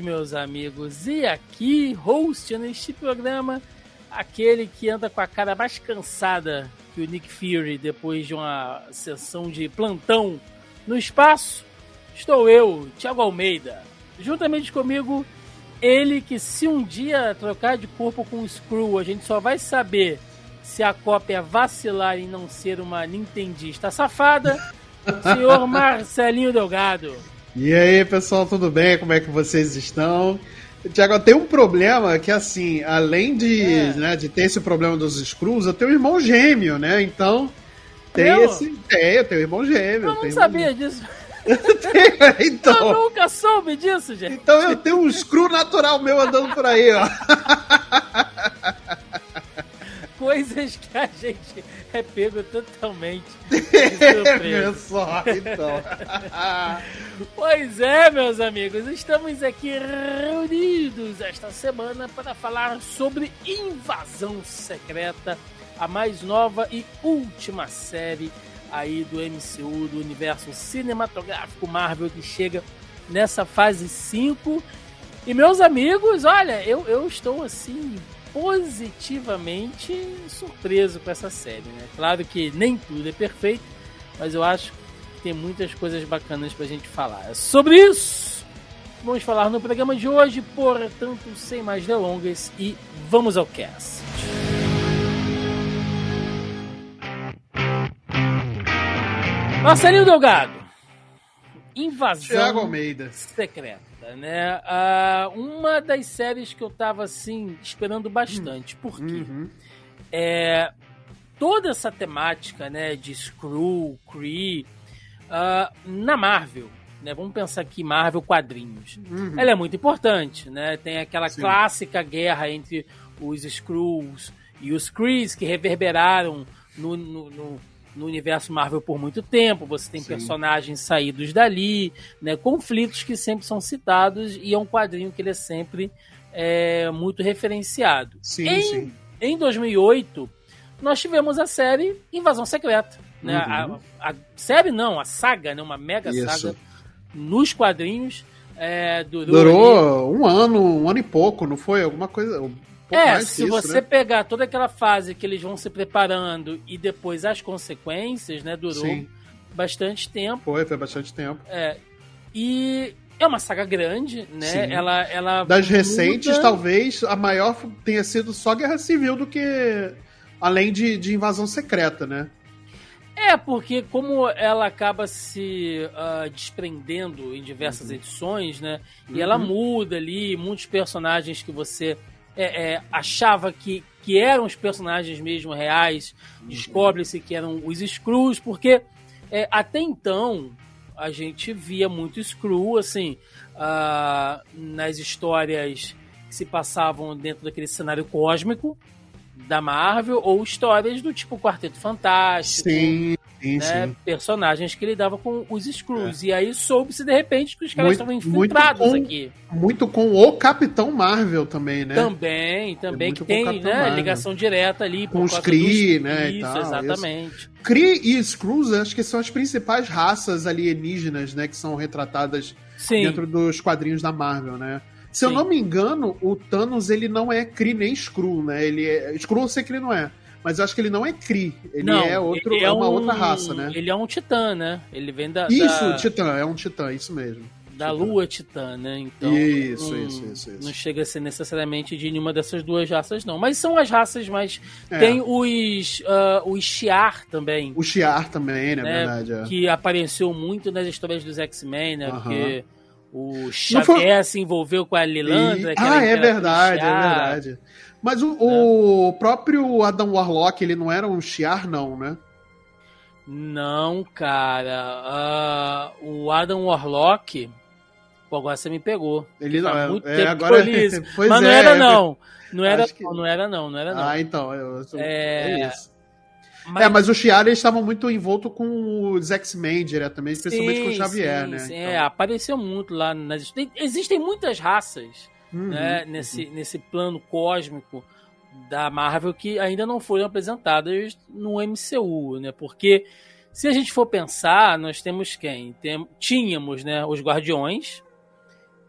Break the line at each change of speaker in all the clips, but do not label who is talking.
meus amigos. E aqui, host neste programa, aquele que anda com a cara mais cansada que o Nick Fury depois de uma sessão de plantão no espaço, estou eu, Thiago Almeida. Juntamente comigo, ele que se um dia trocar de corpo com o Screw, a gente só vai saber se a cópia vacilar em não ser uma nintendista safada, senhor Marcelinho Delgado.
E aí, pessoal, tudo bem? Como é que vocês estão? Tiago, tem um problema que, assim, além de, é. né, de ter esse problema dos screws, eu tenho um irmão gêmeo, né? Então, tem eu? esse... Tem, eu tenho um irmão gêmeo.
Eu não sabia irmão... disso.
então,
eu nunca soube disso, gente.
Então eu tenho um screw natural meu andando por aí, ó.
coisas que a gente é pego totalmente
Viu só, então.
pois é, meus amigos, estamos aqui reunidos esta semana para falar sobre Invasão Secreta, a mais nova e última série aí do MCU, do universo cinematográfico Marvel, que chega nessa fase 5. E meus amigos, olha, eu, eu estou assim positivamente surpreso com essa série, né? Claro que nem tudo é perfeito, mas eu acho que tem muitas coisas bacanas pra gente falar. Sobre isso, vamos falar no programa de hoje, portanto, sem mais delongas e vamos ao cast. Marcelinho Delgado, invasão
Thiago Almeida.
secreta né? Uh, uma das séries que eu tava, assim, esperando bastante. Por quê? Uhum. É, toda essa temática, né, de Screw, Kree, uh, na Marvel, né? Vamos pensar aqui Marvel quadrinhos. Uhum. Ela é muito importante, né? Tem aquela Sim. clássica guerra entre os Skrulls e os Krees que reverberaram no, no, no no universo Marvel por muito tempo, você tem Sim. personagens saídos dali, né, conflitos que sempre são citados e é um quadrinho que ele é sempre é, muito referenciado.
Sim,
em,
sim.
em 2008, nós tivemos a série Invasão Secreta. Né? Uhum. A, a, série não, a saga, né? uma mega Isso. saga nos quadrinhos. É, durou,
durou um ano, um ano e pouco, não foi? Alguma coisa
é, se isso, você né? pegar toda aquela fase que eles vão se preparando e depois as consequências, né? Durou Sim. bastante tempo.
Foi, foi bastante tempo.
É. E é uma saga grande, né? Sim. Ela, ela.
Das muda... recentes, talvez a maior tenha sido só Guerra Civil do que. Além de, de invasão secreta, né?
É, porque como ela acaba se uh, desprendendo em diversas uhum. edições, né? E uhum. ela muda ali, muitos personagens que você é, é, achava que, que eram os personagens mesmo reais, descobre-se que eram os Screws, porque é, até então a gente via muito Screw, assim, uh, nas histórias que se passavam dentro daquele cenário cósmico da Marvel, ou histórias do tipo Quarteto Fantástico.
Sim. Sim,
né,
sim.
personagens que lidavam com os Screws. É. E aí soube-se de repente que os caras estavam infiltrados
muito com,
aqui.
Muito com o Capitão Marvel também, né?
Também, também, é que tem né, ligação direta ali.
Com os Kree, né?
Isso, tal, exatamente. Isso.
Kree e Screws, acho que são as principais raças alienígenas, né? Que são retratadas sim. dentro dos quadrinhos da Marvel, né? Se sim. eu não me engano, o Thanos ele não é Kree nem Skrull, né? Ele é... Skrull eu sei que ele não é mas eu acho que ele não é Kree. Ele não, é outro, ele é, é uma um, outra raça, né?
Ele é um titã, né? Ele vem da.
Isso,
da...
titã, é um titã, isso mesmo.
Da titã. lua titã, né? Então.
Isso, isso, isso, isso,
Não chega a ser necessariamente de nenhuma dessas duas raças, não. Mas são as raças mais. É. Tem os. Uh, os Shiar também.
O Shiar também, né? né? Verdade. É.
Que apareceu muito nas histórias dos X-Men, né? Porque. O Xavier foi... se envolveu com a Lilandra.
E... Ah, é verdade, é verdade. Mas o, o é. próprio Adam Warlock, ele não era um Shiar, não, né?
Não, cara. Uh, o Adam Warlock, Pô, agora você me pegou.
Ele não, é,
muito
é,
tempo
agora,
li isso.
pois
Mas não
é,
era não. Não era,
que-
não, não era não, não era não.
Ah, então. Eu, eu-
É,
é isso.
Mas-
É, mas o Chiara estavam muito envolto com os X-Men diretamente, especialmente com o
Sim,
Xavier,
sim,
né?
sim,
Então,
É, apareceu muito lá. Nas... tem- Existem muitas raças
uhum,
né, nesse, nesse plano cósmico da Marvel que ainda não foram apresentadas no MCU, né? Porque se a gente for pensar, nós temos quem? Tem, tínhamos né, os Guardiões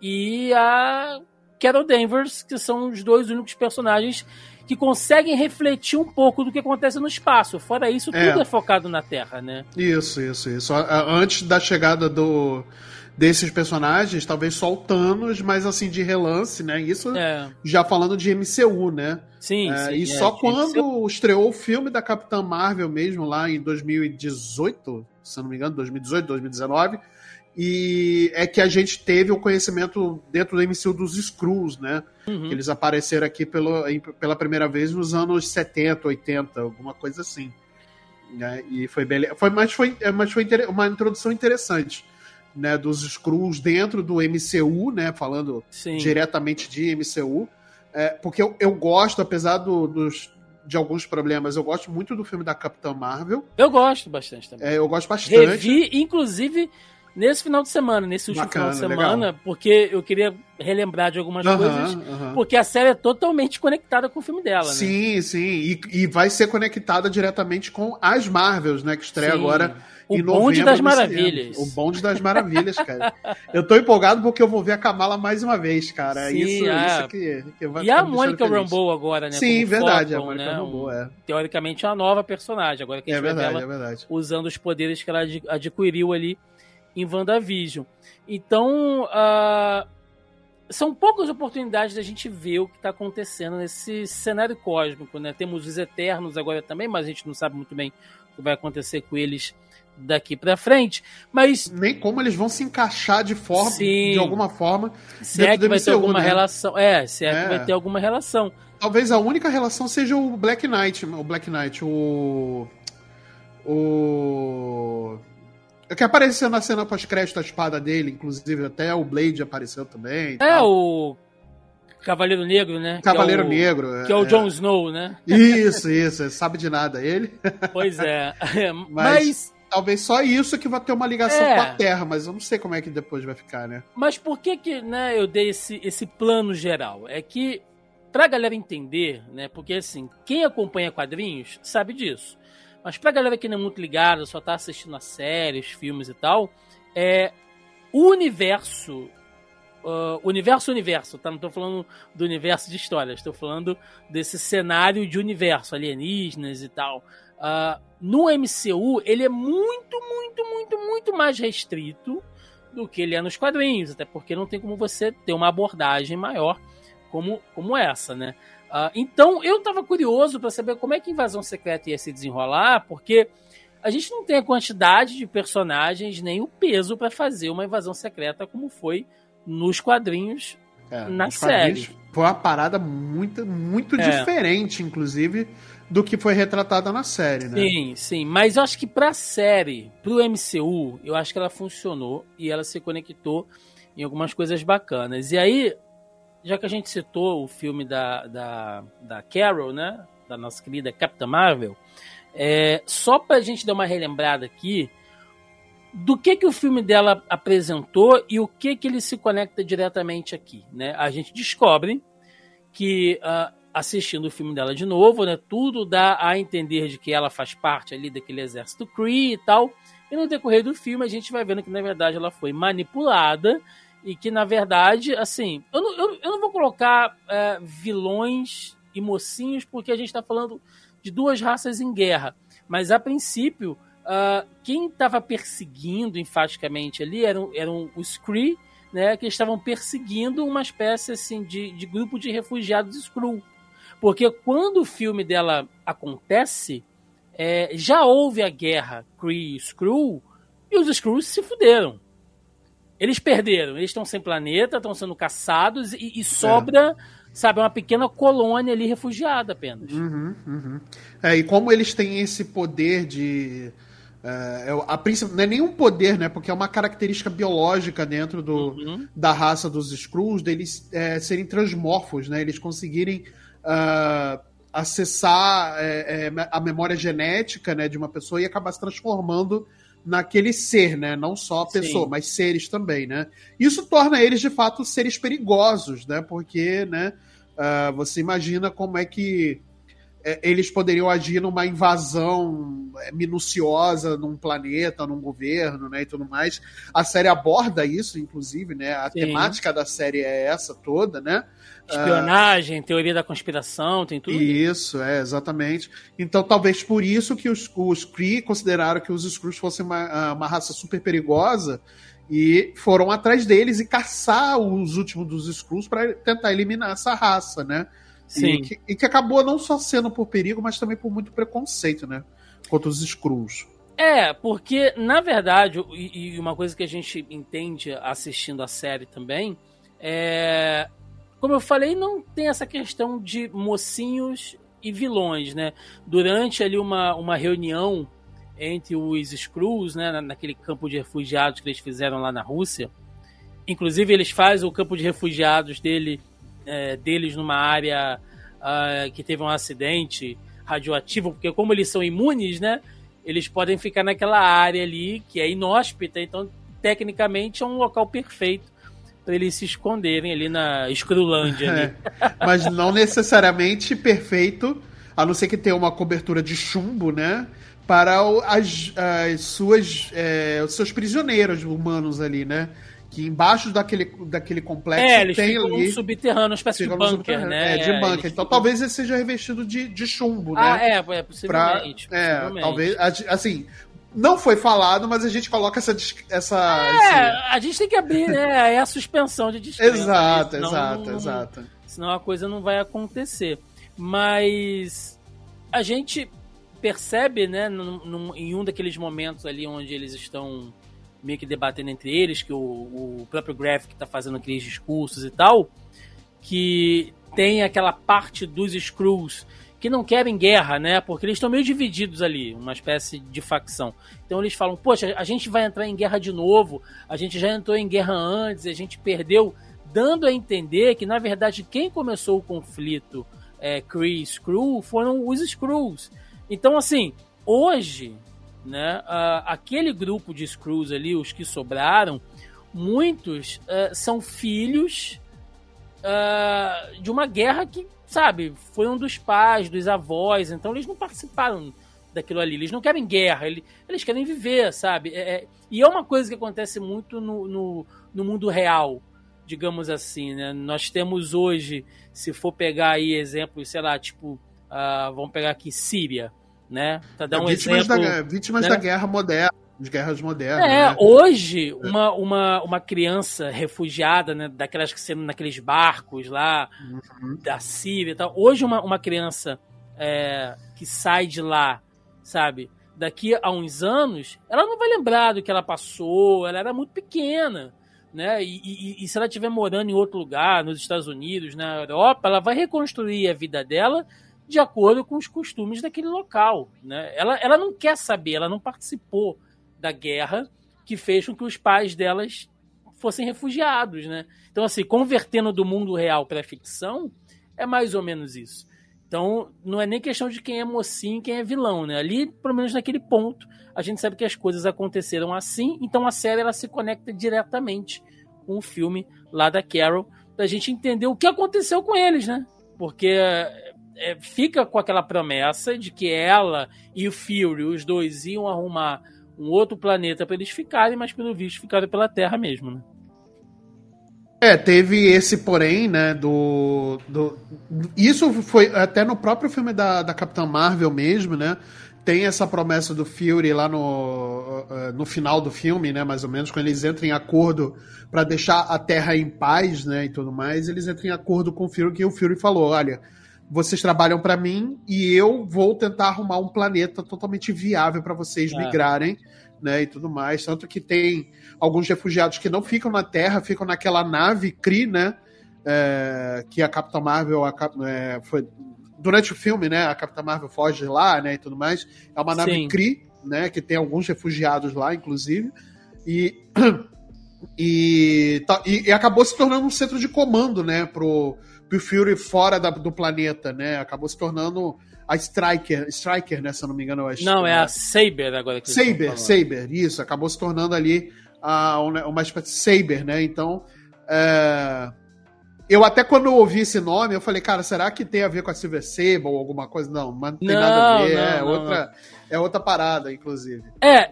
e a Carol Danvers, que são os dois únicos personagens que conseguem refletir um pouco do que acontece no espaço. Fora isso,
É.
tudo é focado na Terra, né?
Isso, isso, isso. Antes da chegada do desses personagens, talvez só o Thanos, mas assim, de relance, né? Isso
É,
já falando de MCU, né?
sim,
É,
sim.
e
é,
só
que
quando
ser-
estreou o filme da Capitã Marvel mesmo, lá em 2018, se eu não me engano, 2018, 2019, e é que a gente teve o conhecimento dentro do MCU dos Skrulls, né?
Uhum.
Eles apareceram aqui pelo, pela primeira vez nos anos 70, 80, alguma coisa assim. Né? E foi bem. Foi, mas foi, é, mas foi uma introdução interessante. Né, dos Skrulls dentro do MCU, né, falando
Sim.
diretamente de MCU, é, porque eu, eu gosto, apesar do- dos, de alguns problemas, eu gosto muito do filme da Capitã Marvel,
Eu gosto bastante também.
é, eu gosto bastante.
Revi, inclusive, nesse final de semana, nesse último
Bacana,
final de semana, porque eu queria relembrar de algumas
Aham,
coisas,
aham.
porque a série é totalmente conectada com o filme dela, né?
Sim, sim, e, e vai ser conectada diretamente com as Marvels, né, que estreia
Sim.
agora
O
em
bonde
novembro
das
no
maravilhas.
cinema. O bonde das maravilhas, cara. eu tô empolgado porque eu vou ver a Kamala mais uma vez, cara.
Sim,
isso,
é.
isso que, que vai
E a Mônica. Rambeau agora, né?
Sim, verdade, a
Falcon,
Mônica
né?
Rambeau, é.
Teoricamente é uma nova personagem, agora que a
É
gente
verdade,
revela
é verdade.
usando os poderes que ela ad- adquiriu ali em WandaVision. Então, ah, são poucas oportunidades da gente ver o que está acontecendo nesse cenário cósmico, né? Temos os Eternos agora também, mas a gente não sabe muito bem o que vai acontecer com eles daqui para frente. Mas
Nem como eles vão se encaixar de forma,
Sim.
de alguma forma.
se é que vai ter
MCU,
alguma
né?
relação, é, se é,
É.
que vai ter alguma relação.
Talvez a única relação seja o Black Knight, o Black Knight, o o que apareceu na cena pós-crédito a espada dele, inclusive até o Blade apareceu também.
É
tal.
o Cavaleiro Negro, né? Que é
Cavaleiro
o-
Negro.
Que é o Jon Snow, né?
Isso, isso, sabe de nada ele.
Pois é.
Mas-
Mas,
Talvez só isso que vai ter uma ligação
É.
com a Terra, mas eu não sei como é que depois vai ficar, né?
mas por que que né, eu dei esse, esse plano geral? É que, pra galera entender, né? Porque assim, quem acompanha quadrinhos sabe disso. Mas pra galera que não é muito ligada, só tá assistindo a séries, filmes e tal, é o universo. ah, universo universo, tá? Não tô falando do universo de histórias, estou falando desse cenário de universo, alienígenas e tal. Ah, no MCU, ele é muito, muito, muito, muito mais restrito do que ele é nos quadrinhos, até porque não tem como você ter uma abordagem maior como, como essa, né? Ah, então, eu tava curioso para saber como é que a Invasão Secreta ia se desenrolar, porque a gente não tem a quantidade de personagens nem o peso para fazer uma Invasão Secreta como foi nos quadrinhos.
É,
Na
nos quadrinhos
série.
Foi uma parada muito, muito
É.
diferente, inclusive, do que foi retratada na série, né?
Sim, sim, mas eu acho que pra série, pro MCU, eu acho que ela funcionou e ela se conectou em algumas coisas bacanas. E aí, já que a gente citou o filme da, da, da Carol, né? Da nossa querida Capitã Marvel, é, só pra gente dar uma relembrada aqui do que que o filme dela apresentou e o que que ele se conecta diretamente aqui, né? A gente descobre que ah, assistindo o filme dela de novo, né, tudo dá a entender de que ela faz parte ali daquele exército Kree e tal. E no decorrer do filme a gente vai vendo que na verdade ela foi manipulada e que na verdade, assim, eu não, eu, eu não vou colocar é, vilões e mocinhos porque a gente está falando de duas raças em guerra, mas a princípio ah, quem estava perseguindo enfaticamente ali eram, eram os Kree, né, que estavam perseguindo uma espécie assim de, de grupo de refugiados Skrull. Porque quando o filme dela acontece, é, já houve a guerra Kree e Skrull e os Skrulls se fuderam. Eles perderam, eles estão sem planeta, estão sendo caçados e, e sobra, sabe, uma pequena colônia ali refugiada apenas.
Uhum, uhum. É, e como eles têm esse poder de é, é a princípio, não é nenhum poder, né? Porque é uma característica biológica dentro do, uhum. da raça dos Skrulls deles é, serem transmorfos, né? Eles conseguirem uh, acessar é, é, a memória genética né, de uma pessoa e acabar se transformando naquele ser, né? Não só a pessoa, Sim. mas seres também, né? Isso torna eles, de fato, seres perigosos, né? Porque, né? Uh, você imagina como é que eles poderiam agir numa invasão é, minuciosa num planeta, num governo, né, e tudo mais. A série aborda isso, inclusive, né? A Sim. temática da série é essa toda, né?
Espionagem, uh, teoria da conspiração, tem tudo.
Isso, é, exatamente. Então, talvez por isso que os, os Kree consideraram que os Skrulls fossem uma, ah, uma raça super perigosa e foram atrás deles e caçar os últimos dos Skrulls para tentar eliminar essa raça, né? Sim. E que, e que, acabou não só sendo por perigo, mas também por muito preconceito, né? Contra os Skrulls.
É, porque, na verdade, e, e uma coisa que a gente entende assistindo a série também, é. Como eu falei, não tem essa questão de mocinhos e vilões, né? Durante ali uma, uma reunião entre os Skrulls, né, naquele campo de refugiados que eles fizeram lá na Rússia. Inclusive, eles fazem o campo de refugiados dele é, deles numa área uh, que teve um acidente radioativo, porque como eles são imunes, né? Eles podem ficar naquela área ali que é inóspita, então tecnicamente é um local perfeito para eles se esconderem ali na Escrulândia. É,
mas não necessariamente perfeito, a não ser que tenha uma cobertura de chumbo, né? Para as, as suas, é, os seus prisioneiros humanos ali, né? Que embaixo daquele, daquele complexo
é, eles tem ali... um subterrâneo, uma espécie de bunker, né?
É, de bunker. Então ficam... talvez ele seja revestido de, de chumbo,
ah,
né?
é, é possivelmente,
pra, é, possivelmente. talvez, assim, não foi falado, mas a gente coloca essa. essa
é, a gente tem que abrir, né? É a suspensão de descrença.
exato, né? exato, não, exato.
Senão a coisa não vai acontecer. Mas a gente percebe, né, num, num, em um daqueles momentos ali onde eles estão meio que debatendo entre eles, que o, o próprio Graphic está fazendo aqueles discursos e tal, que tem aquela parte dos Skrulls que não querem guerra, né? Porque eles estão meio divididos ali, uma espécie de facção. Então eles falam: Poxa, a gente vai entrar em guerra de novo, a gente já entrou em guerra antes, a gente perdeu, dando a entender que na verdade quem começou o conflito é, Kree Skrull foram os Skrulls. Então, assim, hoje né? Uh, aquele grupo de Screws ali, os que sobraram, muitos uh, são filhos uh, de uma guerra que, sabe, foi um dos pais, dos avós, então eles não participaram daquilo ali. Eles não querem guerra, eles, eles querem viver, sabe? É, é, e é uma coisa que acontece muito no, no, no mundo real, digamos assim, né? Nós temos hoje, se for pegar aí exemplos, sei lá, tipo, uh, vamos pegar aqui Síria, né? Pra dar um
vítimas
exemplo.
Da, vítimas né? da guerra moderna. De guerras modernas.
É,
né?
hoje, é. uma, uma, uma criança refugiada, né, daquelas que sendo naqueles barcos lá, uhum. da Síria e tal. Hoje, uma, uma criança é, que sai de lá, sabe? Daqui a uns anos, ela não vai lembrar do que ela passou, ela era muito pequena. Né? E, e, e, se ela estiver morando em outro lugar, nos Estados Unidos, na Europa, ela vai reconstruir a vida dela de acordo com os costumes daquele local. Né? Ela, ela não quer saber, ela não participou da guerra que fez com que os pais delas fossem refugiados. Né? Então, assim, convertendo do mundo real para a ficção, é mais ou menos isso. Então, não é nem questão de quem é mocinho e quem é vilão, né? Ali, pelo menos naquele ponto, a gente sabe que as coisas aconteceram assim, então a série ela se conecta diretamente com o filme lá da Carol, pra gente entender o que aconteceu com eles, né? Porque é, fica com aquela promessa de que ela e o Fury, os dois, iam arrumar um outro planeta para eles ficarem, mas pelo visto ficaram pela Terra mesmo, né?
É, teve esse porém, né, do, do... Isso foi até no próprio filme da, da Capitã Marvel mesmo, né? Tem essa promessa do Fury lá no, eh, no final do filme, né, mais ou menos, quando eles entram em acordo para deixar a Terra em paz, né, e tudo mais, eles entram em acordo com o Fury, que o Fury falou, olha, vocês trabalham para mim e eu vou tentar arrumar um planeta totalmente viável para vocês é. migrarem, né, e tudo mais. Tanto que tem alguns refugiados que não ficam na Terra, ficam naquela nave Kree, né, é, que a Capitã Marvel a, é, foi durante o filme, né, a Capitã Marvel foge lá, né, e tudo mais. É uma nave Sim. Kree né? Que tem alguns refugiados lá, inclusive. E, e, e, e acabou se tornando um centro de comando, né? Pro, pro Fury fora da, do planeta, né? Acabou se tornando a Striker, Striker, né? Se eu não me engano,
acho. Não, é a Saber agora que
Saber, Saber, isso. Acabou se tornando ali a, uma espécie de Saber, né? Então, é... eu até quando eu ouvi esse nome, eu falei, cara, será que tem a ver com a Silver Sable ou alguma coisa? Não, mas não tem não, nada a ver. Não, é, não, outra, é outra parada, inclusive.
É,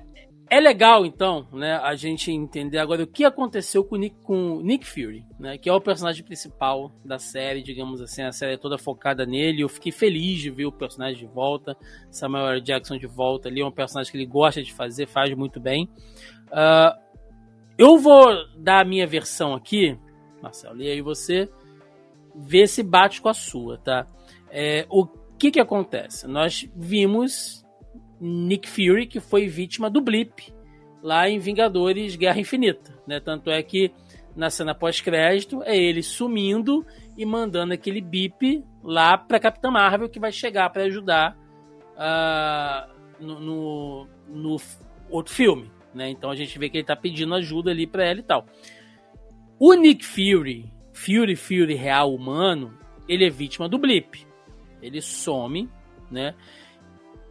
é legal, então, né, a gente entender agora o que aconteceu com Nick, com Nick Fury, né, que é o personagem principal da série, digamos assim, a série é toda focada nele. Eu fiquei feliz de ver o personagem de volta, Samuel. Jackson de volta ali, é um personagem que ele gosta de fazer, faz muito bem. Uh, eu vou dar a minha versão aqui, Marcelo, e aí você vê se bate com a sua, tá? É, o que que acontece? Nós vimos Nick Fury, que foi vítima do blip lá em Vingadores Guerra Infinita. Né? Tanto é que na cena pós-crédito é ele sumindo e mandando aquele bip lá para Capitã Marvel que vai chegar para ajudar uh, no, no, no, outro filme. Né? Então a gente vê que ele tá pedindo ajuda ali para ela e tal. O Nick Fury, Fury Fury real humano, ele é vítima do blip. Ele some, né?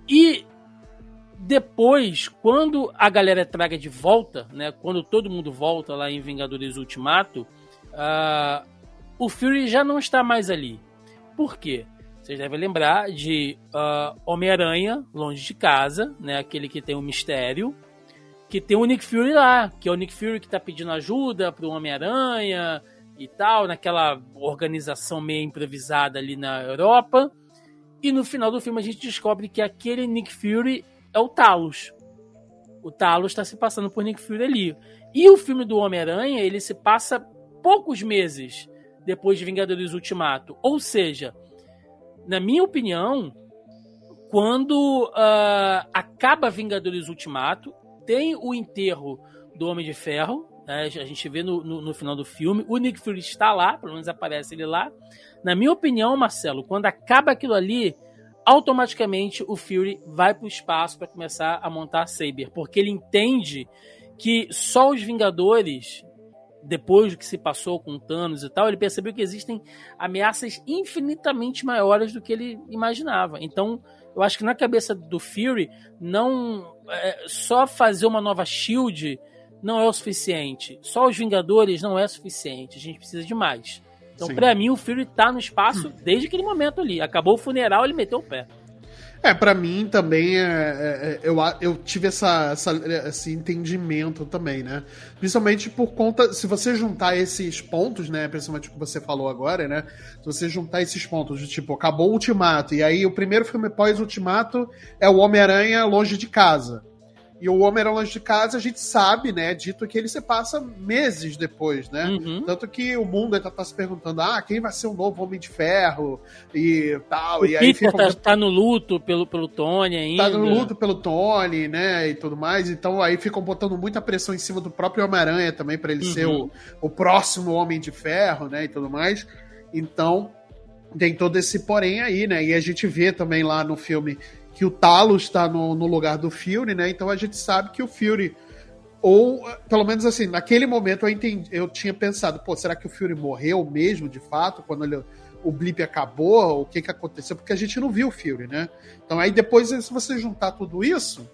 E depois, quando a galera traga de volta, né? Quando todo mundo volta lá em Vingadores Ultimato, uh, o Fury já não está mais ali. Por quê? Vocês devem lembrar de uh, Homem-Aranha, Longe de Casa, né? Aquele que tem o um mistério. Que tem o Nick Fury lá, que é o Nick Fury que está pedindo ajuda pro Homem-Aranha e tal, naquela organização meio improvisada ali na Europa. E no final do filme a gente descobre que aquele Nick Fury é o Talos. O Talos está se passando por Nick Fury ali. E o filme do Homem-Aranha, ele se passa poucos meses depois de Vingadores Ultimato. Ou seja, na minha opinião, quando uh, acaba Vingadores Ultimato, tem o enterro do Homem de Ferro. Né? A gente vê no, no, no, final do filme. O Nick Fury está lá, pelo menos aparece ele lá. Na minha opinião, Marcelo, quando acaba aquilo ali, automaticamente o Fury vai para o espaço para começar a montar a Saber, porque ele entende que só os Vingadores, depois do que se passou com Thanos e tal, ele percebeu que existem ameaças infinitamente maiores do que ele imaginava. Então, eu acho que na cabeça do Fury, não é, só fazer uma nova Shield não é o suficiente. Só os Vingadores não é suficiente. A gente precisa de mais. Então, para mim, o Fury tá no espaço desde aquele momento ali. Acabou o funeral, ele meteu o pé.
É, para mim também é, é, é, eu, eu tive essa, essa, esse entendimento também, né? Principalmente por conta, se você juntar esses pontos, né? Principalmente o que você falou agora, né? Se você juntar esses pontos de tipo, acabou o Ultimato, e aí o primeiro filme pós-Ultimato é o Homem-Aranha Longe de Casa. E o Homem era longe de casa, a gente sabe, né? Dito que ele se passa meses depois, né? Uhum. Tanto que o mundo ainda tá se perguntando: ah, quem vai ser o novo Homem de Ferro e tal.
O
e
aí Peter fica... tá, tá, no luto pelo, pelo Tony ainda.
Tá no luto pelo Tony, né? E tudo mais. Então aí ficam botando muita pressão em cima do próprio Homem-Aranha também, para ele uhum. ser o, o próximo Homem de Ferro, né? E tudo mais. Então, tem todo esse porém aí, né? E a gente vê também lá no filme que o Talos está no, no, lugar do Fury, né? Então a gente sabe que o Fury ou pelo menos assim, naquele momento eu entendi, eu tinha pensado, pô, será que o Fury morreu mesmo de fato quando ele, o blip acabou? O que que aconteceu? Porque a gente não viu o Fury, né? Então aí depois se você juntar tudo isso,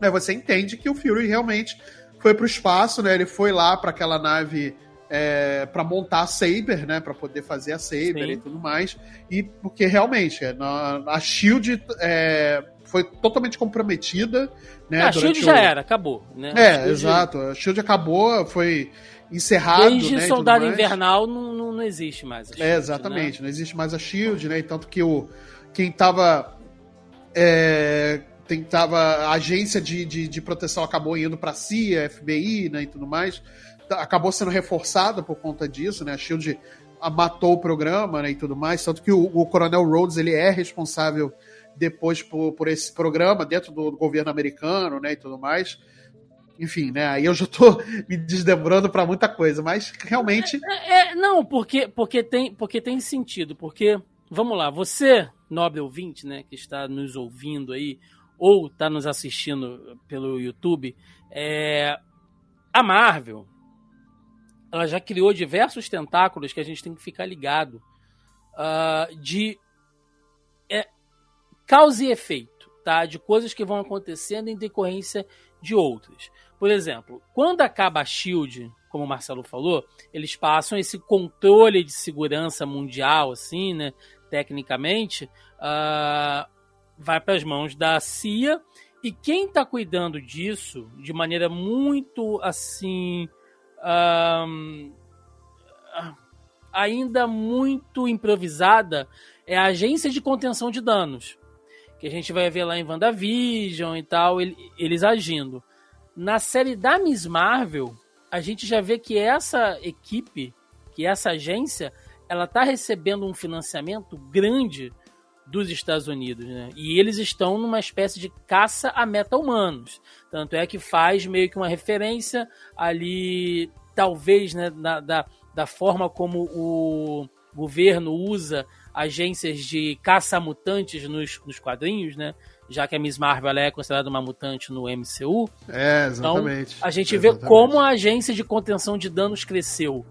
né, você entende que o Fury realmente foi para o espaço, né? Ele foi lá para aquela nave é, para montar a Saber, né? Para poder fazer a Saber Sim. e tudo mais. E porque realmente é, na, a Shield é, foi totalmente comprometida, né?
a Shield o... já era, acabou, né?
É, a Shield... exato. A Shield acabou, foi encerrado.
Desde
né,
Soldado Invernal não, não, não, existe mais.
Shield, é, exatamente, né? não existe mais a Shield, né? E tanto que o quem tava é, tentava a agência de, de, de proteção acabou indo para a CIA, FBI, né, e tudo mais acabou sendo reforçada por conta disso, né? A Shield matou o programa né, e tudo mais, tanto que o, o Coronel Rhodes ele é responsável depois por, por esse programa dentro do, governo americano, né, e tudo mais. Enfim, né? Aí eu já tô me desdembrando para muita coisa, mas realmente.
É, é, não, porque, porque, tem, porque tem sentido. Porque, vamos lá, você, nobre ouvinte, né, que está nos ouvindo aí, ou está nos assistindo pelo YouTube, é, a Marvel ela já criou diversos tentáculos que a gente tem que ficar ligado uh, de é, causa e efeito, tá? De coisas que vão acontecendo em decorrência de outras. Por exemplo, quando acaba a Shield, como o Marcelo falou, eles passam esse controle de segurança mundial, assim, né? Tecnicamente, uh, vai para as mãos da CIA e quem está cuidando disso de maneira muito assim. Um, ainda muito improvisada é a Agência de Contenção de Danos. Que a gente vai ver lá em WandaVision e tal, eles agindo. Na série da Miss Marvel, a gente já vê que essa equipe, que essa agência, ela está recebendo um financiamento grande dos Estados Unidos, né? E eles estão numa espécie de caça a meta-humanos. Tanto é que faz meio que uma referência ali, talvez, né, na, da, da forma como o governo usa agências de caça-mutantes nos, nos quadrinhos, né? Já que a Miss Marvel é considerada uma mutante no MCU.
É, exatamente.
Então, a gente
exatamente.
vê como a agência de contenção de danos cresceu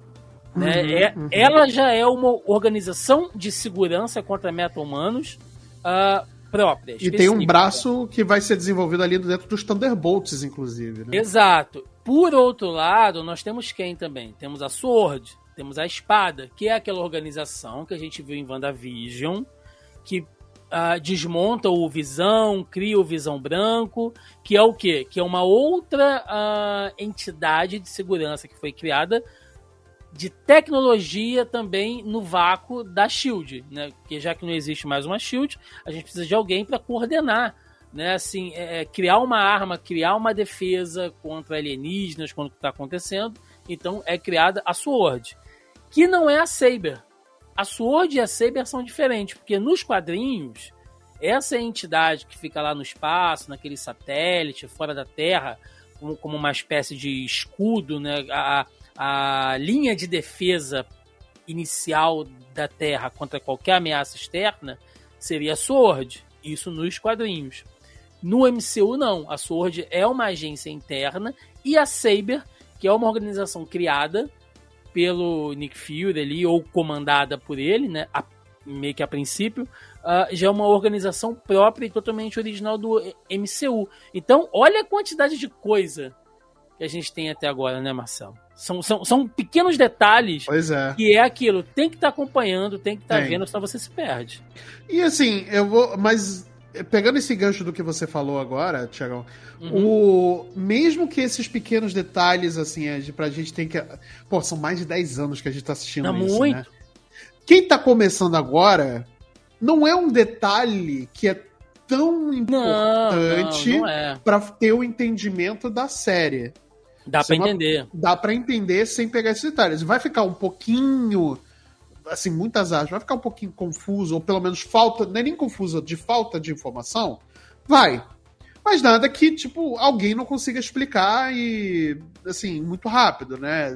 né? Uhum, é, uhum. Ela já é uma organização de segurança contra meta-humanos uh, própria.
E tem um braço que vai ser desenvolvido ali dentro dos Thunderbolts, inclusive. Né?
Exato. Por outro lado, nós temos quem também? Temos a Sword, temos a Espada, que é aquela organização que a gente viu em WandaVision, que uh, desmonta o Visão, cria o Visão Branco, que é o quê? Que é uma outra uh, entidade de segurança que foi criada de tecnologia também no vácuo da Shield, né? Porque já que não existe mais uma Shield, a gente precisa de alguém para coordenar, né? Assim, é, é, criar uma arma, criar uma defesa contra alienígenas, quando está acontecendo. Então é criada a Sword, que não é a Saber. A Sword e a Saber são diferentes, porque nos quadrinhos essa entidade que fica lá no espaço, naquele satélite, fora da Terra, como, como uma espécie de escudo, né? A, a linha de defesa inicial da Terra contra qualquer ameaça externa seria a SWORD, isso nos quadrinhos. No MCU, não. A SWORD é uma agência interna e a Saber, que é uma organização criada pelo Nick Fury ali, ou comandada por ele, né? A, meio que a princípio, uh, já é uma organização própria e totalmente original do MCU. Então, olha a quantidade de coisa que a gente tem até agora, né, Marcelo? São, são, são pequenos detalhes
pois é.
que é aquilo. Tem que estar tá acompanhando, tem que estar tá vendo, senão você se perde.
E assim, eu vou. Mas pegando esse gancho do que você falou agora, Tiagão, uhum. o mesmo que esses pequenos detalhes, assim, pra gente tem que. Pô, são mais de 10 anos que a gente tá assistindo
não,
isso,
muito.
né? Quem tá começando agora, não é um detalhe que é tão importante é. para ter o entendimento da série.
Dá para entender.
Dá para entender sem pegar esses detalhes. Vai ficar um pouquinho assim, muitas aspas, vai ficar um pouquinho confuso, ou pelo menos falta, não é nem confuso, de falta de informação, vai. Mas nada que, tipo, alguém não consiga explicar e, assim, muito rápido, né?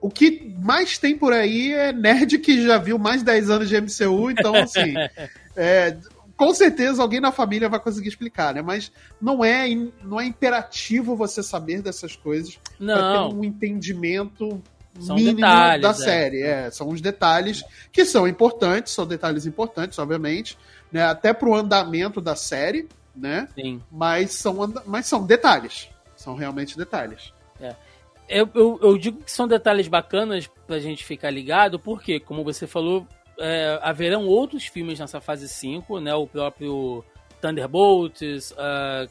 O que mais tem por aí é nerd que já viu mais de 10 anos de MCU, então, assim, é, com certeza alguém na família vai conseguir explicar, né? Mas não é, não é imperativo você saber dessas coisas
para
ter um entendimento são mínimo detalhes, da é. série. É, são os detalhes que são importantes, são detalhes importantes, obviamente, né? Até pro andamento da série, né?
Sim.
Mas são, mas são detalhes. São realmente detalhes.
É. Eu, eu, eu, digo que são detalhes bacanas pra gente ficar ligado, porque, como você falou, é, haverão outros filmes nessa fase 5, né? O próprio Thunderbolts, uh,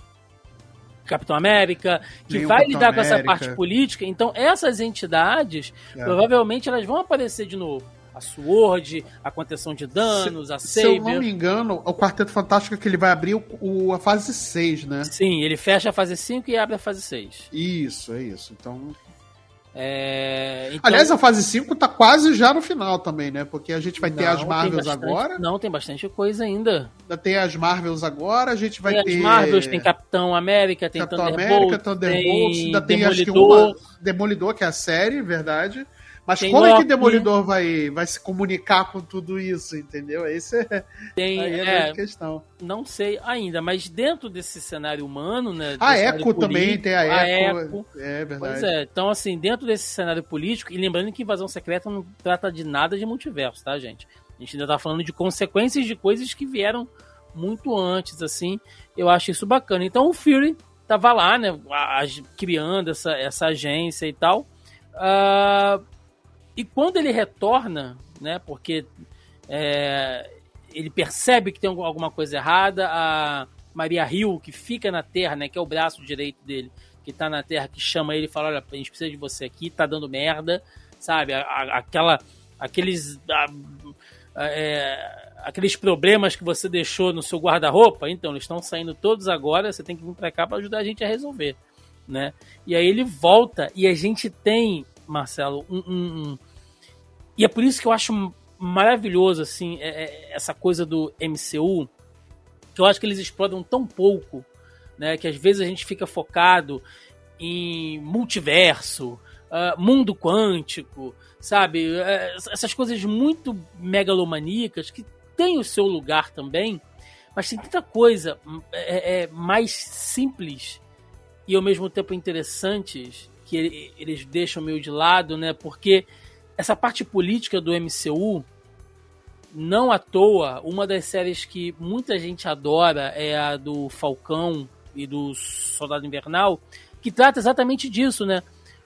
Capitão América, que Nem vai lidar América. com essa parte política. Então, essas entidades, é. provavelmente, elas vão aparecer de novo. A Sword, a contenção de danos,
se,
a Saber.
Se eu não me engano, o Quarteto Fantástico é que ele vai abrir o, o, a fase 6, né?
Sim, ele fecha a fase 5 e abre a fase 6.
Isso, é isso. Então,
é, então...
Aliás, a fase 5 tá quase já no final também, né? Porque a gente vai ter
não,
as Marvels
bastante,
agora.
Não, tem bastante coisa ainda.
Tem as Marvels agora, a gente vai
tem
ter.
As Marvels, tem Capitão América, tem
Capitão
Thunderbolt,
América, Thunderbolts,
tem
ainda tem
Demolidor.
acho que uma. Demolidor, que é a série, verdade. Mas tem como Loki, é que Demolidor vai, vai se comunicar com tudo isso, entendeu? Esse é,
tem, aí é, a é, questão. Não sei ainda, mas dentro desse cenário humano, né?
A Eco também tem a Eco. A.
É verdade. Pois é, então assim, dentro desse cenário político, e lembrando que Invasão Secreta não trata de nada de multiverso, tá, gente? A gente ainda tá falando de consequências de coisas que vieram muito antes, assim. Eu acho isso bacana. Então o Fury tava lá, né, criando essa, essa agência e tal. Uh, e quando ele retorna, né, porque é, ele percebe que tem alguma coisa errada, a Maria Hill, que fica na Terra, né, que é o braço direito dele, que tá na Terra, que chama ele e fala, olha, a gente precisa de você aqui, tá dando merda, sabe? A, a, aquela, aqueles... A, é, aqueles problemas que você deixou no seu guarda-roupa, então eles estão saindo todos agora, você tem que vir para cá para ajudar a gente a resolver, né? E aí ele volta e a gente tem, Marcelo, um, um, e é por isso que eu acho maravilhoso, assim, é, é, essa coisa do MCU, que eu acho que eles exploram tão pouco, né? Que às vezes a gente fica focado em multiverso, uh, mundo quântico, sabe? Uh, essas coisas muito megalomaníacas que tem o seu lugar também, mas tem tanta coisa é, é, mais simples e ao mesmo tempo interessantes que eles deixam meio de lado, né? Porque essa parte política do MCU, não à toa, uma das séries que muita gente adora é a do Falcão e do Soldado Invernal, que trata exatamente disso, né?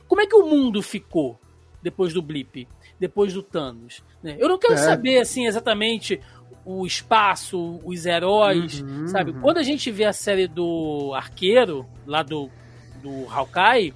Como é que o mundo ficou depois do blip, depois do Thanos? Né? Eu não quero é. saber assim exatamente o espaço, os heróis, uhum, sabe? Uhum. Quando a gente vê a série do Arqueiro, lá do, do Hawkeye,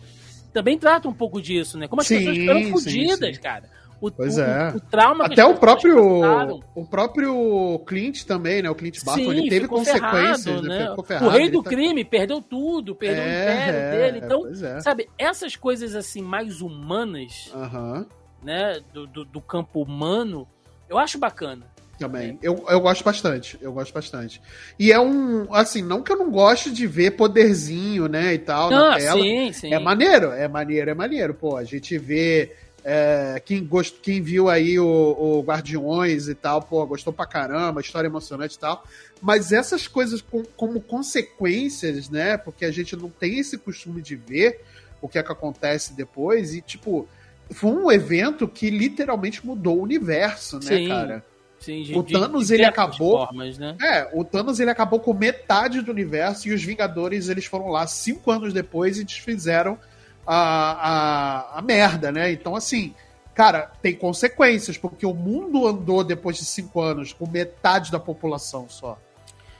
também trata um pouco disso, né? Como as sim, pessoas ficaram fodidas, cara.
O, pois o, é. O, trauma Até o próprio o próprio Clint também, né? O Clint Barton, Sim, ele teve consequências, ferrado,
né? Ficou ferrado, o rei do tá... crime perdeu tudo, perdeu é, o império é, dele. Então, é. sabe, essas coisas assim mais humanas, uh -huh. né, do, do, do, campo humano, eu acho bacana.
Também. É. Eu, eu gosto bastante. Eu gosto bastante. E é um. Assim, não que eu não goste de ver poderzinho, né? E tal,
na ah, tela. Sim, sim.
É maneiro, é maneiro, é maneiro. Pô, a gente vê. É, quem, gost, quem viu aí o, o, Guardiões e tal, pô, gostou pra caramba, história emocionante e tal. Mas essas coisas com, como consequências, né? Porque a gente não tem esse costume de ver o que é que acontece depois. E, tipo, foi um evento que literalmente mudou o universo, né, Sim. cara? Sim, de, o Thanos de, de ele acabou. Formas, né? É, o Thanos ele acabou com metade do universo e os Vingadores eles foram lá cinco anos depois e desfizeram a, a, a merda, né? Então, assim, cara, tem consequências, porque o mundo andou depois de cinco anos com metade da população só.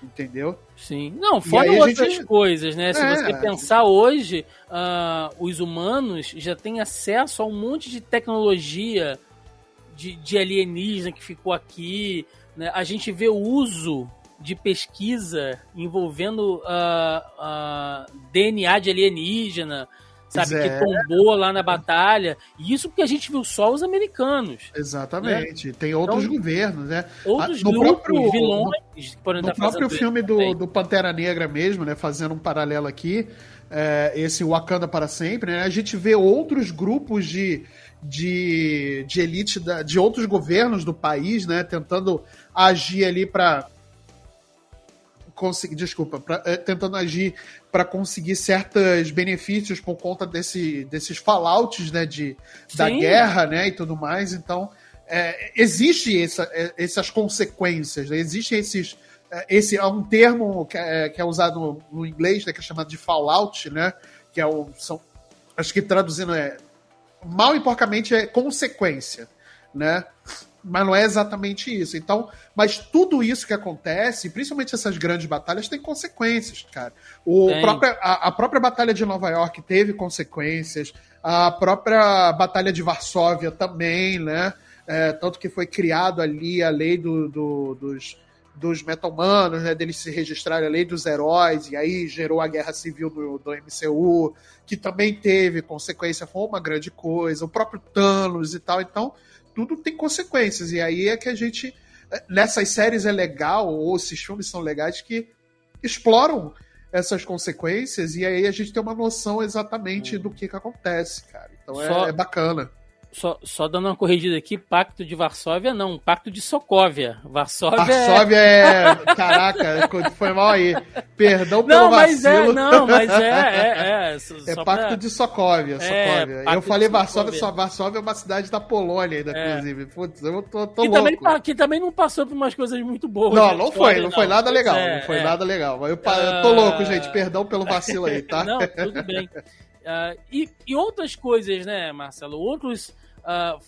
Entendeu?
Sim. Não, fora outras gente... coisas, né? Se é, você pensar hoje, uh, os humanos já têm acesso a um monte de tecnologia de, de alienígena que ficou aqui. Né? A gente vê o uso de pesquisa envolvendo uh, uh, DNA de alienígena, sabe, é. que tombou lá na batalha. E isso porque a gente viu só os americanos.
Exatamente. Né? Tem outros então, governos, né?
Outros no grupos, próprio, vilões
que podem No próprio filme do, do Pantera Negra mesmo, né? Fazendo um paralelo aqui, é, esse Wakanda para sempre, né? A gente vê outros grupos de de, de elite da, de outros governos do país, né, tentando agir ali para conseguir, desculpa, pra, é, tentando agir para conseguir certos benefícios por conta desse, desses fallouts, né, de, da guerra, né, e tudo mais. Então, é, existe essa, é, essas consequências, né? existe esses é, esse é um termo que é, que é usado no, no, inglês, né, que é chamado de fallout, né, que é o, são, acho que traduzindo é mal e porcamente é consequência, né? Mas não é exatamente isso. Então, mas tudo isso que acontece, principalmente essas grandes batalhas, tem consequências, cara. O própria, a, a, própria Batalha de Nova York teve consequências, a própria Batalha de Varsóvia também, né? É, tanto que foi criado ali a lei do, do, dos, dos meta-humanos, né, deles se registrarem a lei dos heróis, e aí gerou a guerra civil do, do MCU, que também teve consequência, foi uma grande coisa, o próprio Thanos e tal, então tudo tem consequências, e aí é que a gente, nessas séries é legal, ou esses filmes são legais, que exploram essas consequências, e aí a gente tem uma noção exatamente do que que acontece, cara, então é, Só... é bacana.
Só, só dando uma corrigida aqui, Pacto de Varsóvia não, Pacto de Sokovia. Varsóvia,
Varsóvia é... é... Caraca, foi mal aí. Perdão pelo
não, mas
é, vacilo.
É, não, mas é, é, é.
é Pacto pra... de Sokovia, é, Sokovia. eu falei Varsóvia, só Varsóvia é uma cidade da Polônia ainda, é. inclusive. Putz, eu tô, tô que
louco. Também, que também não passou por umas coisas muito boas.
Não, não foi, não, não foi nada legal. não foi nada legal. Eu, eu tô louco, gente. Perdão pelo vacilo aí, tá?
não, tudo bem. Uh, e, e outras coisas, né, Marcelo? Outros uh,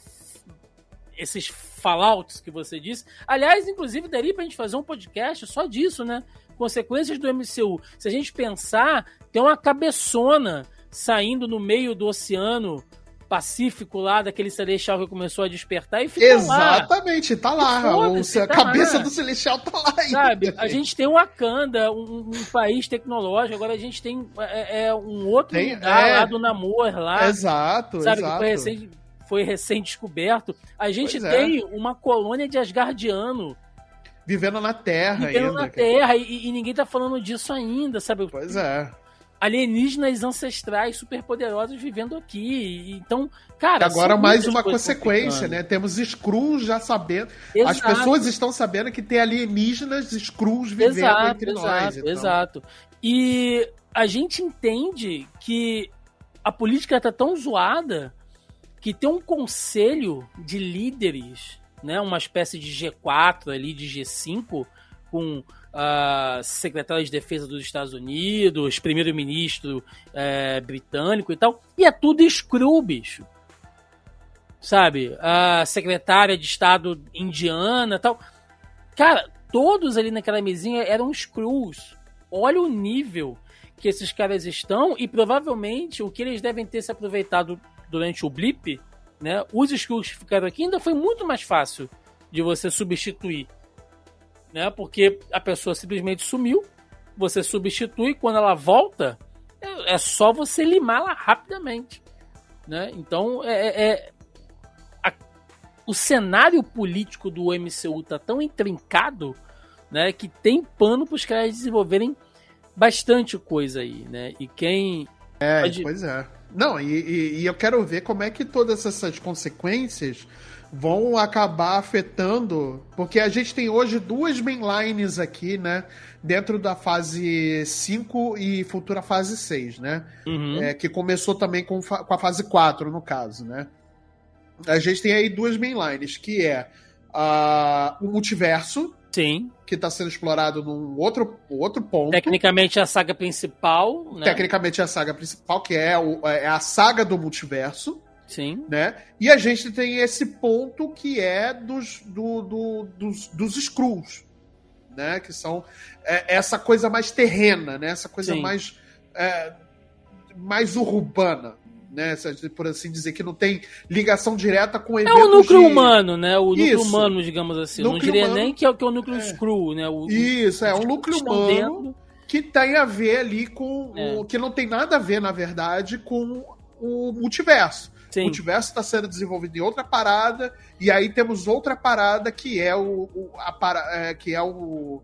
esses fallouts que você disse. Aliás, inclusive, daria pra gente fazer um podcast só disso, né? Consequências do MCU. Se a gente pensar, tem uma cabeçona saindo no meio do oceano Pacífico lá, daquele Celestial que começou a despertar e ficou
Exatamente, lá. tá lá. O, a tá cabeça lá. do Celestial tá lá ainda.
Sabe, a gente tem Wakanda, um, um país tecnológico, agora a gente tem é, é um outro tem, lugar é... lá do Namor lá.
Exato,
sabe,
exato.
Que foi recente, foi recém-descoberto. A gente pois é. tem é. uma colônia de Asgardiano.
Vivendo na Terra
Vivendo ainda, na Terra, e, e, ninguém tá falando disso ainda, sabe?
Pois é.
Alienígenas ancestrais superpoderosos vivendo aqui. Então, cara.
Agora mais uma consequência, né? Temos Skrulls já sabendo. Exato. As pessoas estão sabendo que tem alienígenas Skrulls vivendo exato, entre
exato,
nós.
Então. Exato. E a gente entende que a política tá tão zoada que tem um conselho de líderes, né, uma espécie de G4 ali, de G5, com uh, secretária de defesa dos Estados Unidos, primeiro-ministro uh, britânico e tal, e é tudo screw, bicho. Sabe? A secretária de Estado indiana tal. Cara, todos ali naquela mesinha eram screws. Olha o nível que esses caras estão e provavelmente o que eles devem ter se aproveitado durante o blip, né? Os Skrulls que ficaram aqui ainda foi muito mais fácil de você substituir, né? Porque a pessoa simplesmente sumiu, você substitui, quando ela volta, é, é só você limá-la rapidamente, né? Então, é, é, é a, o cenário político do MCU tá tão intrincado, né? Que tem pano para os caras desenvolverem bastante coisa aí, né? E quem
é, pode... pois é não, e, e, eu quero ver como é que todas essas consequências vão acabar afetando. Porque a gente tem hoje duas mainlines aqui, né? Dentro da fase 5 e futura fase 6, né? Uhum. É, que começou também com, com a fase 4, no caso, né? A gente tem aí duas mainlines, que é uh, o multiverso,
Sim.
Que está sendo explorado num outro, outro ponto.
Tecnicamente é a saga principal, né?
Tecnicamente é a saga principal, que é, o, é a saga do multiverso.
Sim.
Né? E a gente tem esse ponto que é dos, do, do, dos, dos Skrulls. Né? Que são é, essa coisa mais terrena, né? Essa coisa Sim. mais. É, mais urbana né? Por assim dizer, que não tem ligação direta com
eventos É o núcleo de... humano, né? O núcleo Isso. humano, digamos assim. Núcleo não diria humano... nem que é, que é o núcleo é. screw, né? O,
Isso, é um núcleo humano dentro... que tem a ver ali com. É. O, que não tem nada a ver, na verdade, com o multiverso. Sim. O multiverso está sendo desenvolvido em outra parada, e aí temos outra parada que é o, o a para, é, que é o,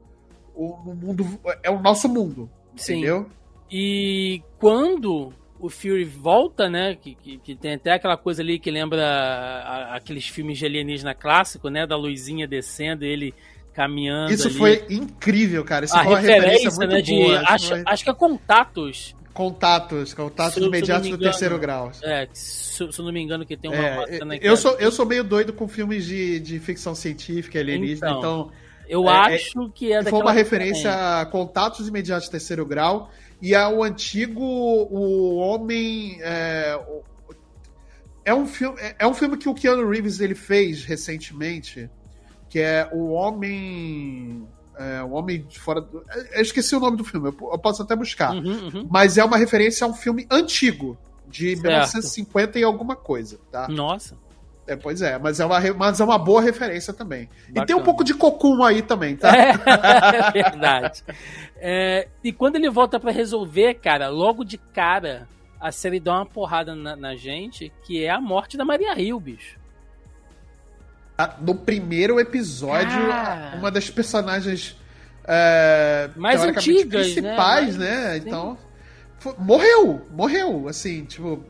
o mundo é o nosso mundo, Sim. entendeu?
E quando o Fury volta, né? Que, que, que, tem até aquela coisa ali que lembra a, aqueles filmes de alienígena clássico, né? Da luzinha descendo e ele caminhando.
Isso
ali.
foi incrível, cara. Isso
a
foi uma referência, referência né,
de, boa. Acho, foi... acho que é Contatos.
Contatos, contatos imediatos do terceiro grau.
É, se, se eu não me engano, que tem uma
é, eu sou Eu sou meio doido com filmes de, de ficção científica alienígena, então. então
eu é, acho que é
Foi uma referência a contatos imediatos do terceiro grau e ao antigo O Homem. É, é, um filme, é, é um filme que o Keanu Reeves ele fez recentemente, que é O Homem. É, o Homem de Fora do. Eu esqueci o nome do filme, eu posso até buscar. Uhum, uhum. Mas é uma referência a um filme antigo, de certo. 1950 e alguma coisa, tá?
Nossa.
É, pois é, mas é uma, mas é uma boa referência também. Bacana. E tem um pouco de cocum aí também, tá?
É, verdade. É, e quando ele volta para resolver, cara, logo de cara, a série dá uma porrada na, na gente, que é a morte da Maria Rio, bicho.
No primeiro episódio, uma das personagens é,
mais antigas,
né? principais, né? né? Então, morreu, morreu, assim, tipo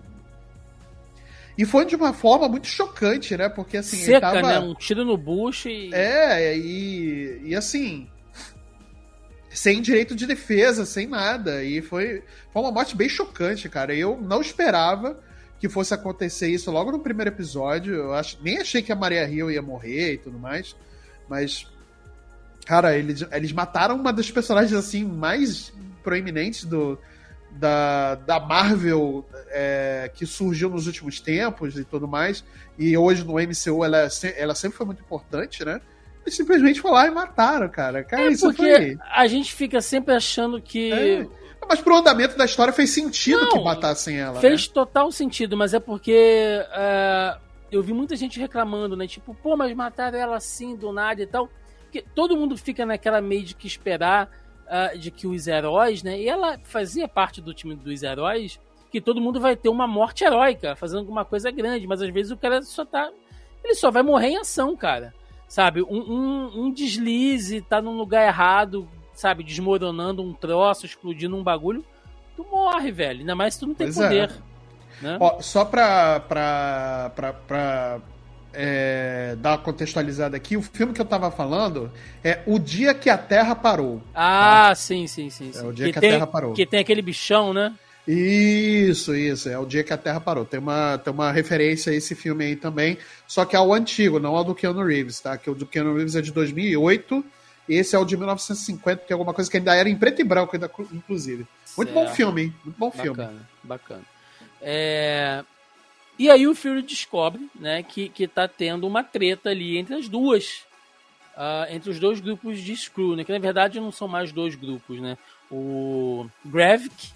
E foi de uma forma muito chocante, né? Porque assim.
Seca, tava... né? Um tiro no bucho
e. É, e, e assim. Sem direito de defesa, sem nada. E foi, foi uma morte bem chocante, cara. Eu não esperava que fosse acontecer isso logo no primeiro episódio. Eu acho, nem achei que a Maria Hill ia morrer e tudo mais. Mas. Cara, eles, eles mataram uma das personagens assim mais proeminentes do, da, da Marvel é, que surgiu nos últimos tempos e tudo mais, e hoje no MCU ela, ela sempre foi muito importante, né? Eles simplesmente lá e mataram, cara. Cara,
é isso porque foi... a gente fica sempre achando que. É.
Mas pro andamento da história fez sentido Não, que matassem ela.
Fez né? total sentido, mas é porque uh, eu vi muita gente reclamando, né? Tipo, pô, mas mataram ela assim do nada e tal. Porque todo mundo fica naquela meio de que esperar uh, de que os heróis, né? E ela fazia parte do time dos heróis, que todo mundo vai ter uma morte heróica, fazendo alguma coisa grande, mas às vezes o cara só tá. Ele só vai morrer em ação, cara. Sabe? Um, um, um deslize, tá num lugar errado, sabe? Desmoronando um troço, explodindo um bagulho. Tu morre, velho. Ainda mais se tu não tem pois é. poder.
É. Né? Ó, só pra, pra, pra, pra é, dar uma contextualizada aqui, o filme que eu tava falando é O Dia que a Terra Parou.
Ah, tá? sim, sim, sim, sim.
É o Dia que, que tem, a Terra Parou.
Que tem aquele bichão, né?
Isso, isso. É o Dia que a Terra Parou. Tem uma, tem uma referência a esse filme aí também, só que é o antigo, não ao do Keanu Reeves, tá? Que o do Keanu Reeves é de 2008 e esse é o de 1950, que é alguma coisa que ainda era em preto e branco, ainda, inclusive. Muito certo. bom filme, hein? Muito bom
bacana,
filme.
Bacana, bacana. É... E aí o Fury descobre, né, que, que tá tendo uma treta ali entre as duas, uh, entre os dois grupos de Screw, né, que na verdade não são mais dois grupos, né. O Gravik,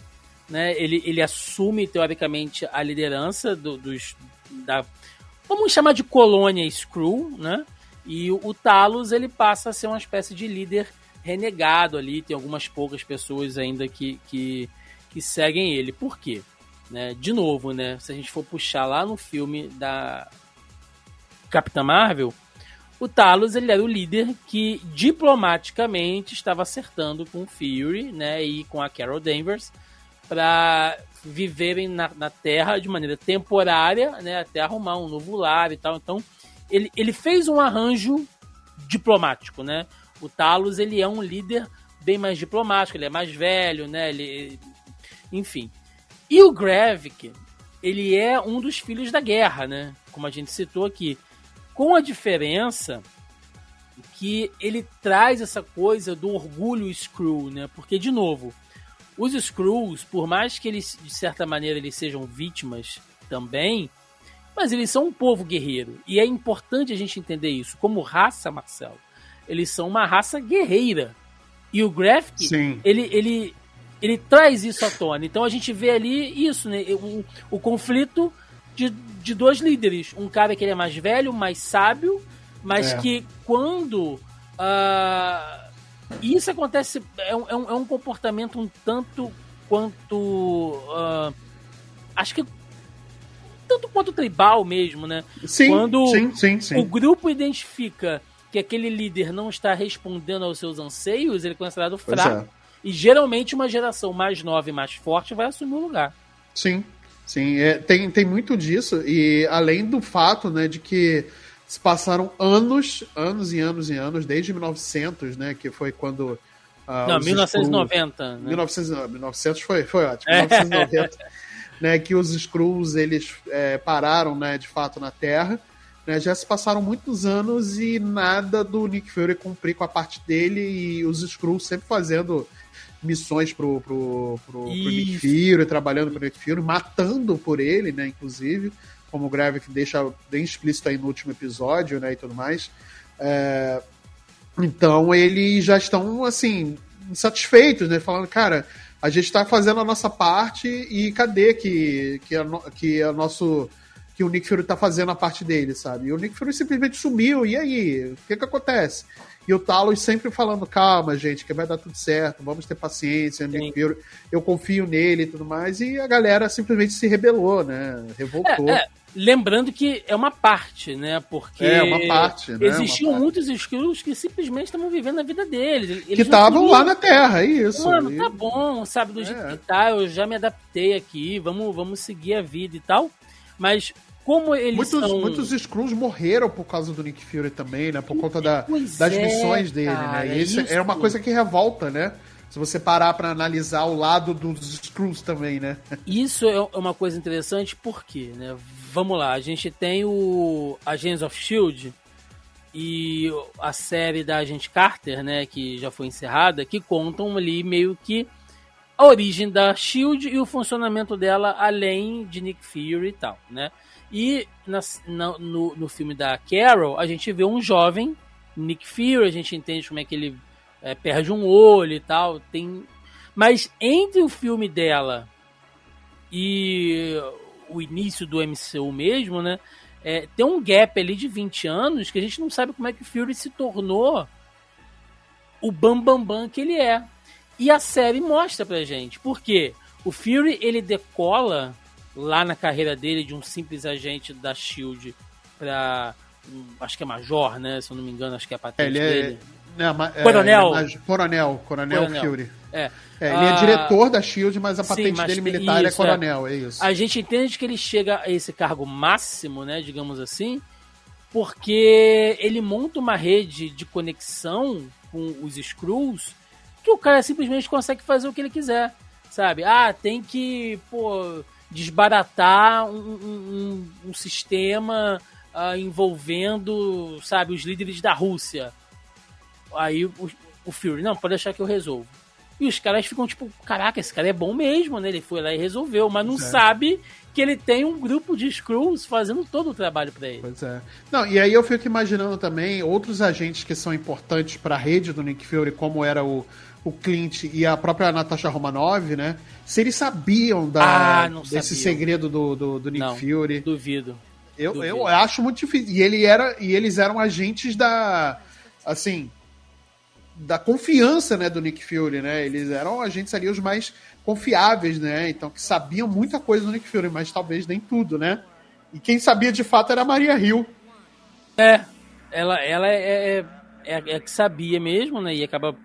né, ele, ele assume teoricamente a liderança do, dos, da, vamos chamar de colônia Screw, né, e o, o Talos ele passa a ser uma espécie de líder renegado ali, tem algumas poucas pessoas ainda que, que, que seguem ele. Por quê? Né? De novo, né? Se a gente for puxar lá no filme da Capitã Marvel, o Talos ele era o líder que diplomaticamente estava acertando com o Fury, né, e com a Carol Danvers para viverem na, na, Terra de maneira temporária, né, até arrumar um novo lar e tal. Então, ele, ele fez um arranjo diplomático, né? O Talos ele é um líder bem mais diplomático, ele é mais velho, né? Ele, enfim. E o Gravik, ele é um dos filhos da guerra, né? Como a gente citou aqui. Com a diferença que ele traz essa coisa do orgulho Screw, né? Porque, de novo, os Screws, por mais que eles, de certa maneira, eles sejam vítimas também, mas eles são um povo guerreiro. E é importante a gente entender isso. Como raça, Marcelo, eles são uma raça guerreira. E o Graphic, ele, ele, ele traz isso à tona. Então a gente vê ali isso, né? O, o conflito de, de dois líderes. Um cara que ele é mais velho, mais sábio, mas é. que quando. Uh, isso acontece. É um, é, um, comportamento um tanto quanto. Uh, acho que. Tanto quanto tribal mesmo, né?
Sim,
quando
sim, sim, sim.
o grupo identifica que aquele líder não está respondendo aos seus anseios, ele é considerado fraco. É e geralmente uma geração mais nova e mais forte vai assumir o lugar.
Sim, sim. É, tem, tem muito disso. E além do fato né, de que se passaram anos, anos e anos e anos, desde 1900, né, que foi quando.
Uh, Não, 1990. Screws,
né? 1900, 1900 foi, foi ótimo. 1990, né, que os Skrulls eles é, pararam, né, de fato, na Terra. Né, já se passaram muitos anos e nada do Nick Fury cumprir com a parte dele e os Skrulls sempre fazendo missões pro, pro, pro, pro Nick Fury, trabalhando pro Nick Fury, matando por ele, né, inclusive, como o Gravik deixa bem explícito aí no último episódio, né, e tudo mais. É... Então, eles já estão, assim, insatisfeitos, né, falando, cara, a gente está fazendo a nossa parte e cadê que, que, a, que a nosso que o Nick Fury tá fazendo a parte dele, sabe? E o Nick Fury simplesmente sumiu, e aí? O que que acontece? E o Talos sempre falando, calma, gente, que vai dar tudo certo, vamos ter paciência, eu, eu confio nele e tudo mais. E a galera simplesmente se rebelou, né? Revoltou. É, é.
Lembrando que é uma parte, né? Porque
é uma parte, né?
existiam parte. muitos Skrulls que simplesmente estavam vivendo a vida deles. Eles
que estavam lá na Terra, é isso.
Mano, tá bom, sabe, do jeito é. que tá, eu já me adaptei aqui, vamos, vamos seguir a vida e tal. Mas como eles
muitos,
são...
Muitos Skrulls morreram por causa do Nick Fury também, né? Por conta da, das é, missões dele, né? cara, né? E isso, isso é uma coisa que revolta, né? Se você parar para analisar o lado dos Skrulls também, né?
Isso é uma coisa interessante porque, né? Vamos lá, a gente tem o Agents of S.H.I.E.L.D., e a série da Agente Carter, né, que já foi encerrada, que contam ali meio que a origem da Shield e o funcionamento dela além de Nick Fury e tal, né? E na, na, no, no filme da Carol, a gente vê um jovem Nick Fury, a gente entende como é que ele é, perde um olho e tal, tem... Mas entre o filme dela e o início do MCU mesmo, né? é, tem um gap ali de 20 anos que a gente não sabe como é que o Fury se tornou o bambambam bam, bam que ele é. E a série mostra pra gente. Porque o Fury ele decola lá na carreira dele de um simples agente da Shield para um, acho que é major, né? Se eu não me engano, acho que é a patente ele é, dele.
É, é, coronel. É, coronel. Coronel. Fury. É. é ele é ah, diretor da Shield, mas a patente sim, dele militar isso, é coronel, é. é. isso.
A gente entende que ele chega a esse cargo máximo, né, digamos assim, porque ele monta uma rede de conexão com os Skrulls que o cara simplesmente consegue fazer o que ele quiser, sabe? Ah, tem que, pô, desbaratar um, um, um sistema uh, envolvendo, sabe, os líderes da Rússia. Aí o, o Fury, não, pode deixar que eu resolvo. E os caras ficam tipo, caraca, esse cara é bom mesmo, né? Ele foi lá e resolveu, mas não é. sabe que ele tem um grupo de Skrulls fazendo todo o trabalho para ele.
Pois é. Não, e aí eu fico imaginando também outros agentes que são importantes para a rede do Nick Fury, como era o, o Clint e a própria Natasha Romanov, né? Se eles sabiam da, ah, desse segredo do, do, do Nick não, Fury.
Duvido.
Eu, duvido. eu acho muito difícil. E, ele era, e eles eram agentes da. Assim, da confiança, né, do Nick Fury, né? Eles eram agentes ali os mais confiáveis, né? Então que sabiam muita coisa do Nick Fury, mas talvez nem tudo, né? E quem sabia de fato era a Maria Hill.
É, ela, ela é, é, é, é que sabia mesmo, né? E acaba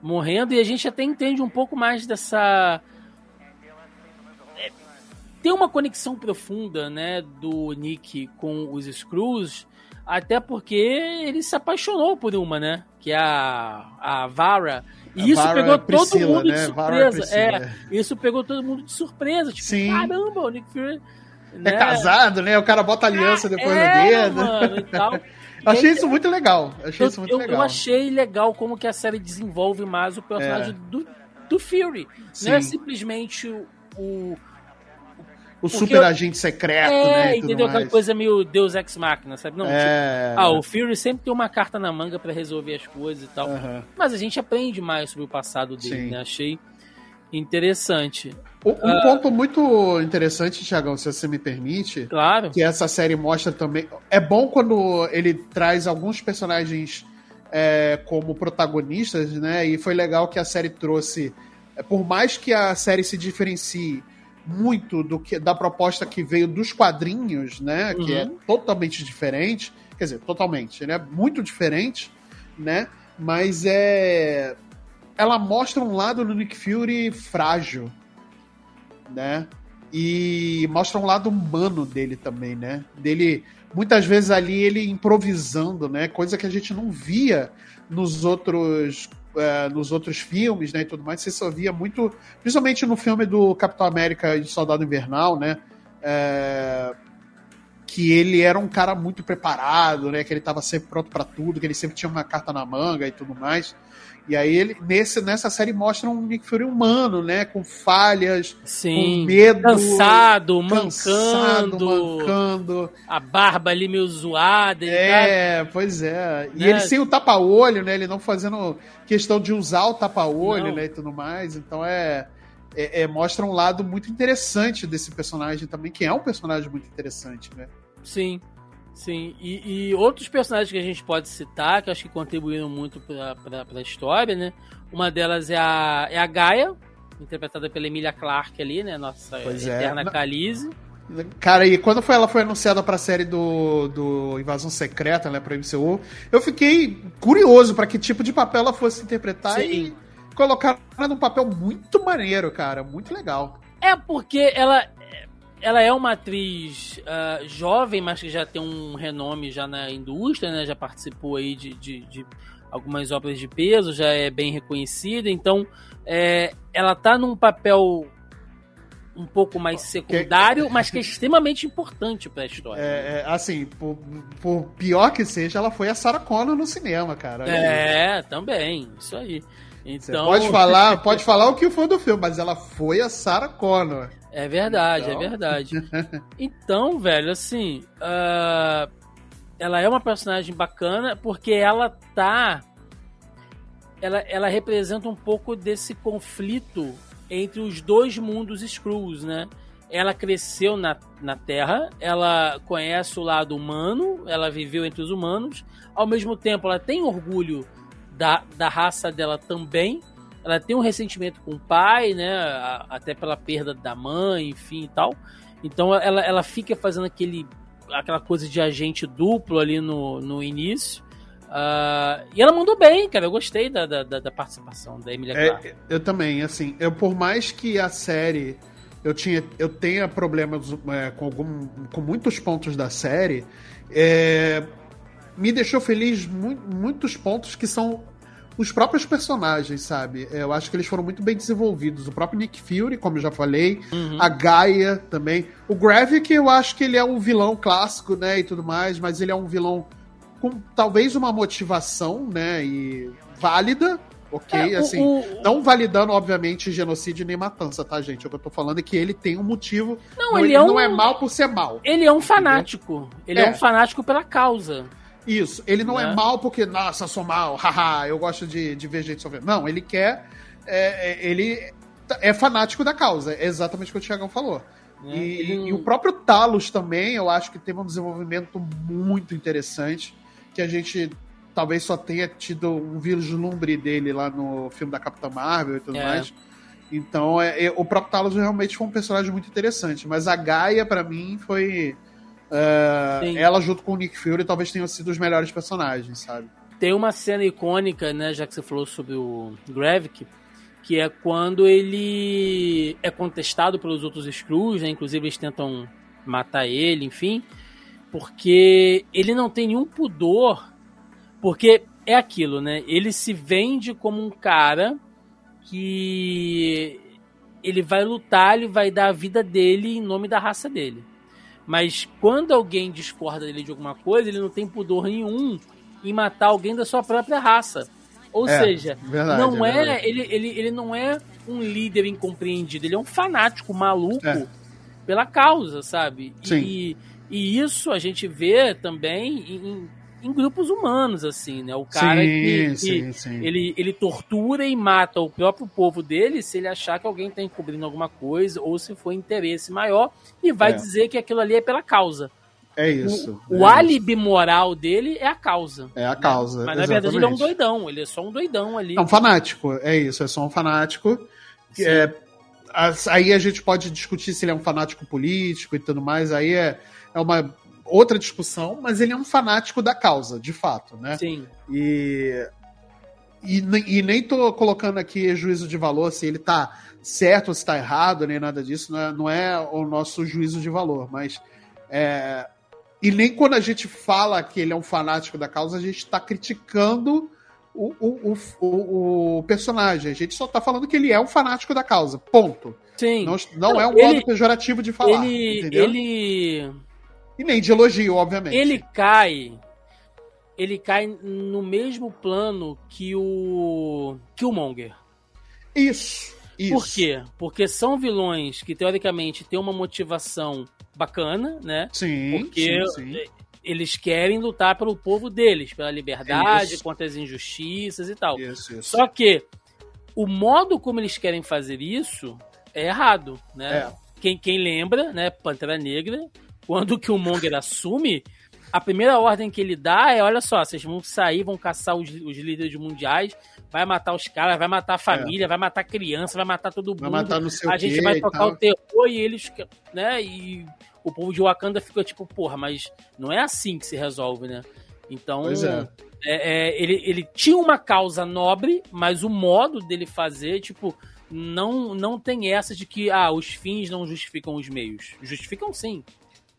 morrendo e a gente até entende um pouco mais dessa tem uma conexão profunda, né, do Nick com os Screws, até porque ele se apaixonou por uma, né? Que é a, a Vara. E a isso Vara pegou Priscila, todo mundo né? de surpresa. É, é, isso pegou todo mundo de surpresa. Tipo, Sim. caramba, o Nick Fury.
É né? É casado, né? O cara bota aliança depois é, no dedo. Mano, e tal. achei isso muito legal. Achei eu, isso muito
eu,
legal.
Eu achei legal como que a série desenvolve mais o personagem é. do, do Fury. Sim. Não é simplesmente o
o super eu... agente secreto, é,
né? entendeu? Aquela coisa meio Deus Ex Machina, sabe? Não, é... tipo, ah, o Fury sempre tem uma carta na manga para resolver as coisas e tal. Uhum. Mas a gente aprende mais sobre o passado dele, Sim. né? Achei interessante.
Um uh... ponto muito interessante, Tiagão, se você me permite.
Claro.
Que essa série mostra também. É bom quando ele traz alguns personagens é, como protagonistas, né? E foi legal que a série trouxe. É, por mais que a série se diferencie muito do que da proposta que veio dos quadrinhos, né? Uhum. Que é uhum. totalmente diferente. Quer dizer, totalmente. Ele é muito diferente, né? Mas é. Ela mostra um lado do Nick Fury frágil, né? E mostra um lado humano dele também, né? Dele, muitas vezes ali, ele improvisando, né? Coisa que a gente não via nos outros é, nos outros filmes, né, e tudo mais, você só via muito, principalmente no filme do Capitão América e Soldado Invernal, né, é, que ele era um cara muito preparado, né, que ele estava sempre pronto para tudo, que ele sempre tinha uma carta na manga e tudo mais. E aí ele nesse, nessa série mostra um Nick Fury humano, né? Com falhas,
Sim,
com medo.
Cansado, cansado, mancando. mancando. A barba ali meio zoada.
É, tá... pois é. E né? ele sem o tapa-olho, né? Ele não fazendo questão de usar o tapa-olho, né? E tudo mais. Então é, é, é, Mostra um lado muito interessante desse personagem também, que é um personagem muito interessante, né?
Sim. Sim, e, e, outros personagens que a gente pode citar, que acho que contribuíram muito para a história, né? Uma delas é a, é a Gaia, interpretada pela Emilia Clarke ali, né? Nossa pois é. eterna é. Khaleesi.
Cara, e quando foi, ela foi anunciada pra série do, do Invasão Secreta, né, pra MCU, eu fiquei curioso para que tipo de papel ela fosse interpretar Sim. e colocar ela num papel muito maneiro, cara, muito legal.
É porque ela ela é uma atriz uh, jovem, mas que já tem um renome já na indústria, né? Já participou aí de, de, de algumas obras de peso, já é bem reconhecida. Então, é, ela tá num papel um pouco mais secundário, mas que é extremamente importante para a história.
É, é, assim, por, por, pior que seja, ela foi a Sarah Connor no cinema, cara.
É, também, isso aí.
Então... Você pode falar, pode falar o que for do filme, mas ela foi a Sarah Connor.
É verdade, é então... é verdade. Então, velho, assim, uh, ela é uma personagem bacana porque ela tá. Ela, ela representa um pouco desse conflito entre os dois mundos Skrulls, né? Ela cresceu na, na Terra, ela conhece o lado humano, ela viveu entre os humanos, ao mesmo tempo ela tem orgulho da, da raça dela também, ela tem um ressentimento com o pai, né? Até pela perda da mãe, enfim e tal. Então ela, ela fica fazendo aquele, aquela coisa de agente duplo ali no, no início. Uh, e ela mandou bem, cara. Eu gostei da, da, da participação da Emilia é, Clarke.
É, eu também, assim, eu por mais que a série eu tinha eu tenha problemas é, com algum, com muitos pontos da série, é, me deixou feliz mu muitos pontos que são os próprios personagens, sabe? Eu acho que eles foram muito bem desenvolvidos. O próprio Nick Fury, como eu já falei, uhum. a Gaia também. O Gravik, eu acho que ele é um vilão clássico, né, e tudo mais, mas ele é um vilão com talvez uma motivação, né, e válida, ok? É, assim, o... não validando, obviamente, genocídio nem matança, tá, gente? O que eu tô falando é que ele tem um motivo.
Não, ele, ele é
não é mal por ser mal.
Ele é um fanático. Ele é. é um fanático pela causa.
Isso. Ele não é, é mal porque, nossa, sou mal, haha, eu gosto de, de ver gente sofrer. Não, ele quer. É, é, ele é fanático da causa. É exatamente o que o Thiagão falou. É, e, ele... e, o próprio Talos também, eu acho que teve um desenvolvimento muito interessante. Que a gente talvez só tenha tido um vislumbre dele lá no filme da Capitã Marvel e tudo é. mais. Então, é, é, o próprio Talos realmente foi um personagem muito interessante. Mas a Gaia, para mim, foi Uh, ela junto com o Nick Fury talvez tenham sido os melhores personagens, sabe?
Tem uma cena icônica, né, já que você falou sobre o Gravik, que é quando ele é contestado pelos outros Skrulls, né, inclusive eles tentam matar ele, enfim, porque ele não tem nenhum pudor, porque é aquilo, né, ele se vende como um cara que ele vai lutar, ele vai dar a vida dele em nome da raça dele. Mas quando alguém discorda dele de alguma coisa, ele não tem pudor nenhum em matar alguém da sua própria raça. Ou é, seja, verdade, não é, é ele, ele, ele não é um líder incompreendido, ele é um fanático maluco é. pela causa, sabe? Sim. E, e isso a gente vê também em, em grupos humanos, assim, né? O cara sim, que, sim, sim. Ele, ele tortura e mata o próprio povo dele se ele achar que alguém está encobrindo alguma coisa ou se for interesse maior e vai é. dizer que aquilo ali é pela causa.
É isso.
O, é o álibi moral dele é a causa.
É a causa. Né?
Mas na verdade ele é um doidão, ele é só um doidão ali.
É um fanático, é isso, é só um fanático. É, aí a gente pode discutir se ele é um fanático político e tudo mais, aí é, é uma outra discussão, mas ele é um fanático da causa, de fato, né?
Sim.
E, e, e nem tô colocando aqui juízo de valor se ele tá certo ou se tá errado, nem nada disso, não é, não é o nosso juízo de valor, mas é, e nem quando a gente fala que ele é um fanático da causa, a gente está criticando o, o, o, o, personagem. A gente só está falando que ele é um fanático da causa. Ponto.
Sim.
Não, não, não é um ele, modo pejorativo de falar.
Ele,
entendeu?
ele
e nem de elogio, obviamente.
Ele cai. Ele cai no mesmo plano que o Killmonger.
Isso. Isso.
Por quê? Porque são vilões que, teoricamente, têm uma motivação bacana, né?
Sim.
Porque
sim, sim.
eles querem lutar pelo povo deles, pela liberdade, isso. contra as injustiças e tal.
Isso, isso.
Só que o modo como eles querem fazer isso é errado, né? É. Quem, quem lembra, né? Pantera Negra quando o Killmonger assume, a primeira ordem que ele dá é: olha só, vocês vão sair, vão caçar os, os líderes mundiais, vai matar os caras, vai matar a família, é. vai matar a criança, vai matar todo mundo. Vai
matar no seu
A gente vai tocar o terror e eles, né? E o povo de Wakanda fica tipo, porra, mas não é assim que se resolve, né? Então, é. É, é, ele, ele tinha uma causa nobre, mas o modo dele fazer, tipo, não, não tem essa de que ah, os fins não justificam os meios. Justificam sim.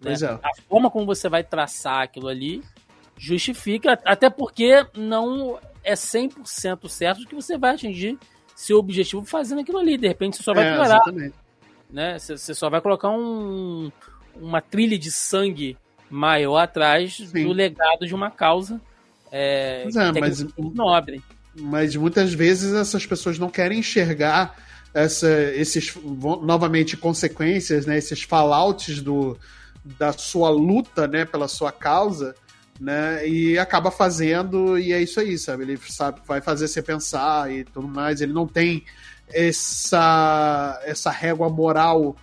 Né? É. A forma como você vai traçar aquilo ali justifica, até porque não é 100% certo que você vai atingir seu objetivo fazendo aquilo ali. De repente você só vai é, piorar. Né? Você só vai colocar um, uma trilha de sangue maior atrás Sim. do legado de uma causa é, é mas, nobre.
Mas muitas vezes essas pessoas não querem enxergar essa, esses novamente consequências, né, esses fallouts do, da sua luta, né, pela sua causa, né, e acaba fazendo e é isso aí, sabe? Ele sabe vai fazer você pensar e tudo mais. Ele não tem essa essa régua moral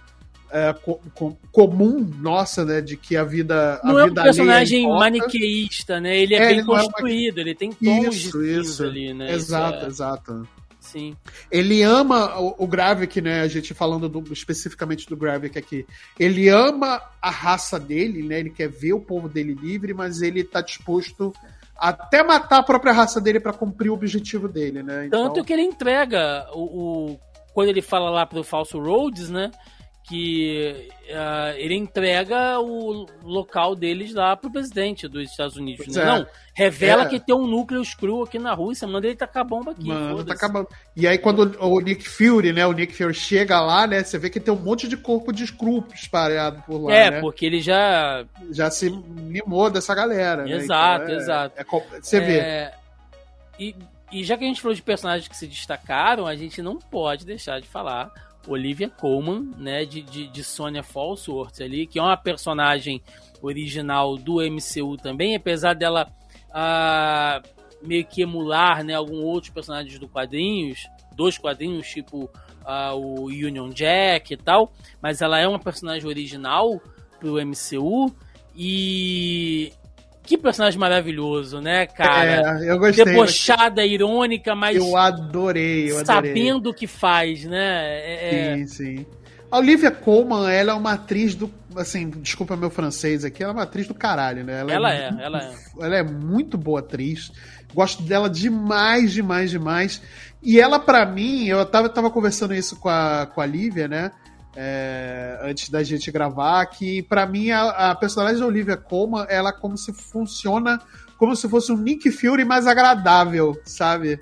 é, co co comum nossa, né, de que a vida
não
a
é um personagem maniqueísta, né? Ele é, é bem ele construído, é uma... ele tem tons isso, de isso. ali, né?
Exato, é... exato.
Sim.
Ele ama o, o Gravik, né? A gente falando do, especificamente do Gravik aqui. Ele ama a raça dele, né? Ele quer ver o povo dele livre, mas ele tá disposto até matar a própria raça dele para cumprir o objetivo dele, né?
Então... Tanto que ele entrega o, o, quando ele fala lá pro falso Rhodes, né? Que uh, ele entrega o local deles lá pro presidente dos Estados Unidos. Né? É. Não, revela é. que tem um núcleo screw aqui na Rússia, manda ele tacar bomba aqui.
Mano, tá acabando. E aí quando o Nick Fury, né, o Nick Fury chega lá, né, você vê que tem um monte de corpo de screw espalhado por lá,
É,
né?
porque ele já...
Já se mimou dessa galera,
né? Exato,
então,
é, exato.
É, você vê.
É, e, e já que a gente falou de personagens que se destacaram, a gente não pode deixar de falar Olivia Colman, né, de, de, de Sonya Falsworth ali, que é uma personagem original do MCU também, apesar dela ah, meio que emular, né, alguns outros personagens do quadrinhos, dois quadrinhos, tipo ah, o Union Jack e tal, mas ela é uma personagem original pro MCU e que personagem maravilhoso, né, cara?
É, eu gostei.
Debochada, irônica, mas.
Eu adorei, eu
adorei. Sabendo o que faz, né?
É... é. Sim, sim. A Olivia Colman, ela é uma atriz do. Assim, desculpa meu francês aqui, ela é uma atriz do caralho, né?
Ela, ela é, é, ela é.
Ela é muito boa atriz. Gosto dela demais, demais, demais. E ela, para mim, eu tava, tava conversando isso com a, com a Lívia, né? É, antes da gente gravar, que para mim a, a, personagem da Olivia Colman, ela como se funciona como se fosse um Nick Fury mais agradável, sabe?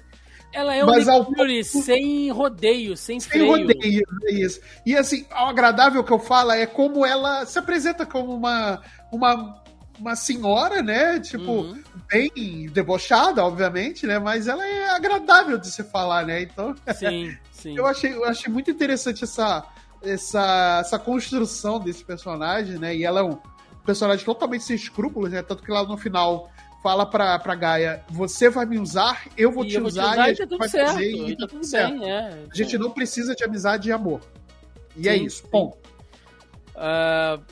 Ela é um Mas Nick Fury sem rodeio, sem, sem freio. rodeio,
é isso. E assim, o agradável que eu falo é como ela se apresenta como uma, uma, uma senhora, né? Tipo, uhum. bem debochada, obviamente, né? Mas ela é agradável de se falar, né? Então,
sim, sim.
eu achei, eu achei muito interessante essa essa, essa construção desse personagem, né? E ela é um personagem totalmente sem escrúpulos, né? Tanto que lá no final fala pra, pra Gaia: Você vai me usar, eu vou, te, eu usar, vou te usar, e a gente tá vai certo, fazer e tá, tá tudo certo. Bem, é. A gente não precisa de amizade e amor. E é sim, é isso, ponto.
Uh,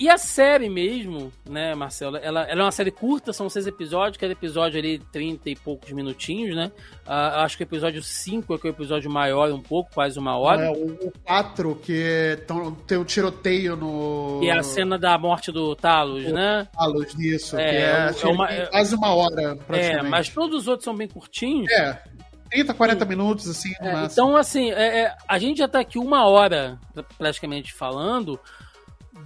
e a série mesmo, né, Marcelo, ela, ela é uma série curta, são seis episódios, cada episódio ali 30 e poucos minutinhos, né? Uh, acho que o episódio 5 é, que é o episódio maior um pouco, quase uma hora.
É, o 4, que tão, tem o um tiroteio no...
E é a cena da morte do Talos, o né?
Talos, isso, é, é, é uma, quase uma hora,
É, mas todos os outros são bem curtinhos.
É, 30, 40 minutos, assim,
é, Então, assim, é, é, a gente já tá aqui uma hora, praticamente falando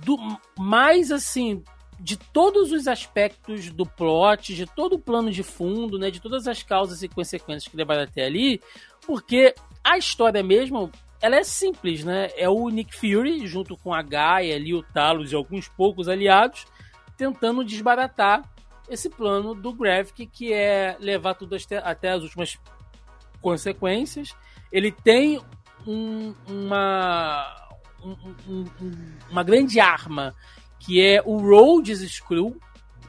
do mais assim de todos os aspectos do plot, de todo o plano de fundo, né, de todas as causas e consequências que levaram até ali, porque a história mesmo, ela é simples, né? É o Nick Fury junto com a Gaia, ali o Talos e alguns poucos aliados tentando desbaratar esse plano do Gravik, que é levar tudo até, até as últimas consequências. Ele tem um, uma um, uma grande arma, que é o Rhodes Screw,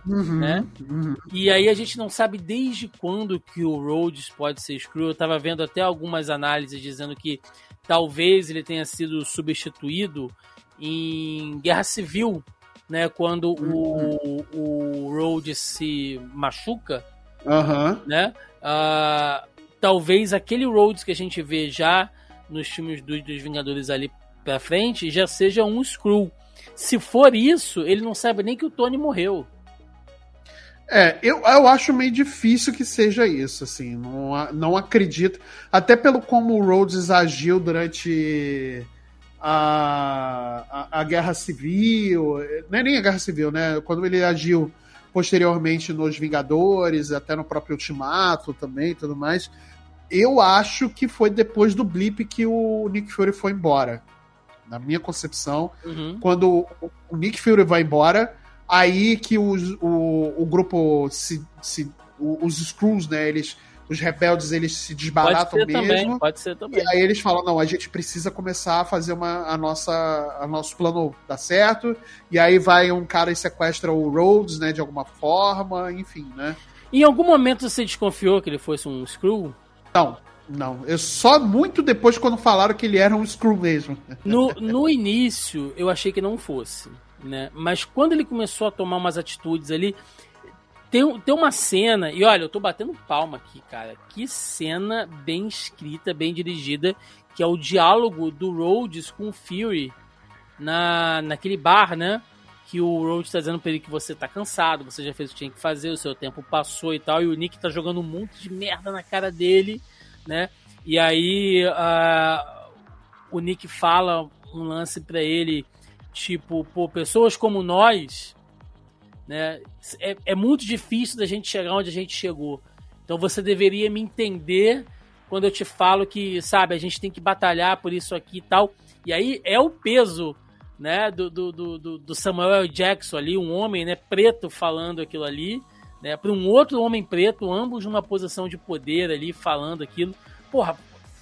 Uhum, né? Uhum. E aí a gente não sabe desde quando que o Rhodes pode ser Screw. Eu tava vendo até algumas análises dizendo que talvez ele tenha sido substituído em Guerra Civil, né? Quando uhum. o, o Rhodes se machuca, né? Uh, talvez aquele Rhodes que a gente vê já nos filmes dos, dos Vingadores ali pra frente já seja um Skrull. Se for isso, ele não sabe nem que o Tony morreu.
É, eu, eu acho meio difícil que seja isso, assim. Não, não acredito. Até pelo como o Rhodes agiu durante a, a, a, Guerra Civil. Não é nem a Guerra Civil, né? Quando ele agiu posteriormente nos Vingadores, até no próprio Ultimato também tudo mais. Eu acho que foi depois do blip que o Nick Fury foi embora. Na minha concepção, uhum. quando o Nick Fury vai embora, aí que os, o, o grupo se, se os Skrulls, né, eles os rebeldes eles se desbaratam
pode
mesmo.
Também, pode ser também.
E aí eles falam: não, a gente precisa começar a fazer uma, a nossa, a nosso plano dar certo. E aí vai um cara e sequestra o Rhodes, né, de alguma forma, enfim, né?
Em algum momento você desconfiou que ele fosse um Skrull?
Não, não. Eu só muito depois quando falaram que ele era um Skrull mesmo.
No, no início, eu achei que não fosse né? Mas quando ele começou a tomar umas atitudes ali, tem, tem uma cena, e olha, eu tô batendo palma aqui, cara. Que cena bem escrita, bem dirigida, que é o diálogo do Rhodes com o Fury na, naquele bar, né? Que o Rhodes tá dizendo pra ele que você tá cansado, você já fez o que tinha que fazer, o seu tempo passou e tal, e o Nick tá jogando um monte de merda na cara dele, né? E aí uh, o Nick fala um lance para ele Tipo, pô, pessoas como nós, né? É, é muito difícil da gente chegar onde a gente chegou. Então você deveria me entender quando eu te falo que, sabe, a gente tem que batalhar por isso aqui e tal. E aí é o peso, né, do, do, do, do Samuel Jackson ali, um homem, né, preto falando aquilo ali, né, para um outro homem preto, ambos numa posição de poder ali, falando aquilo. Porra,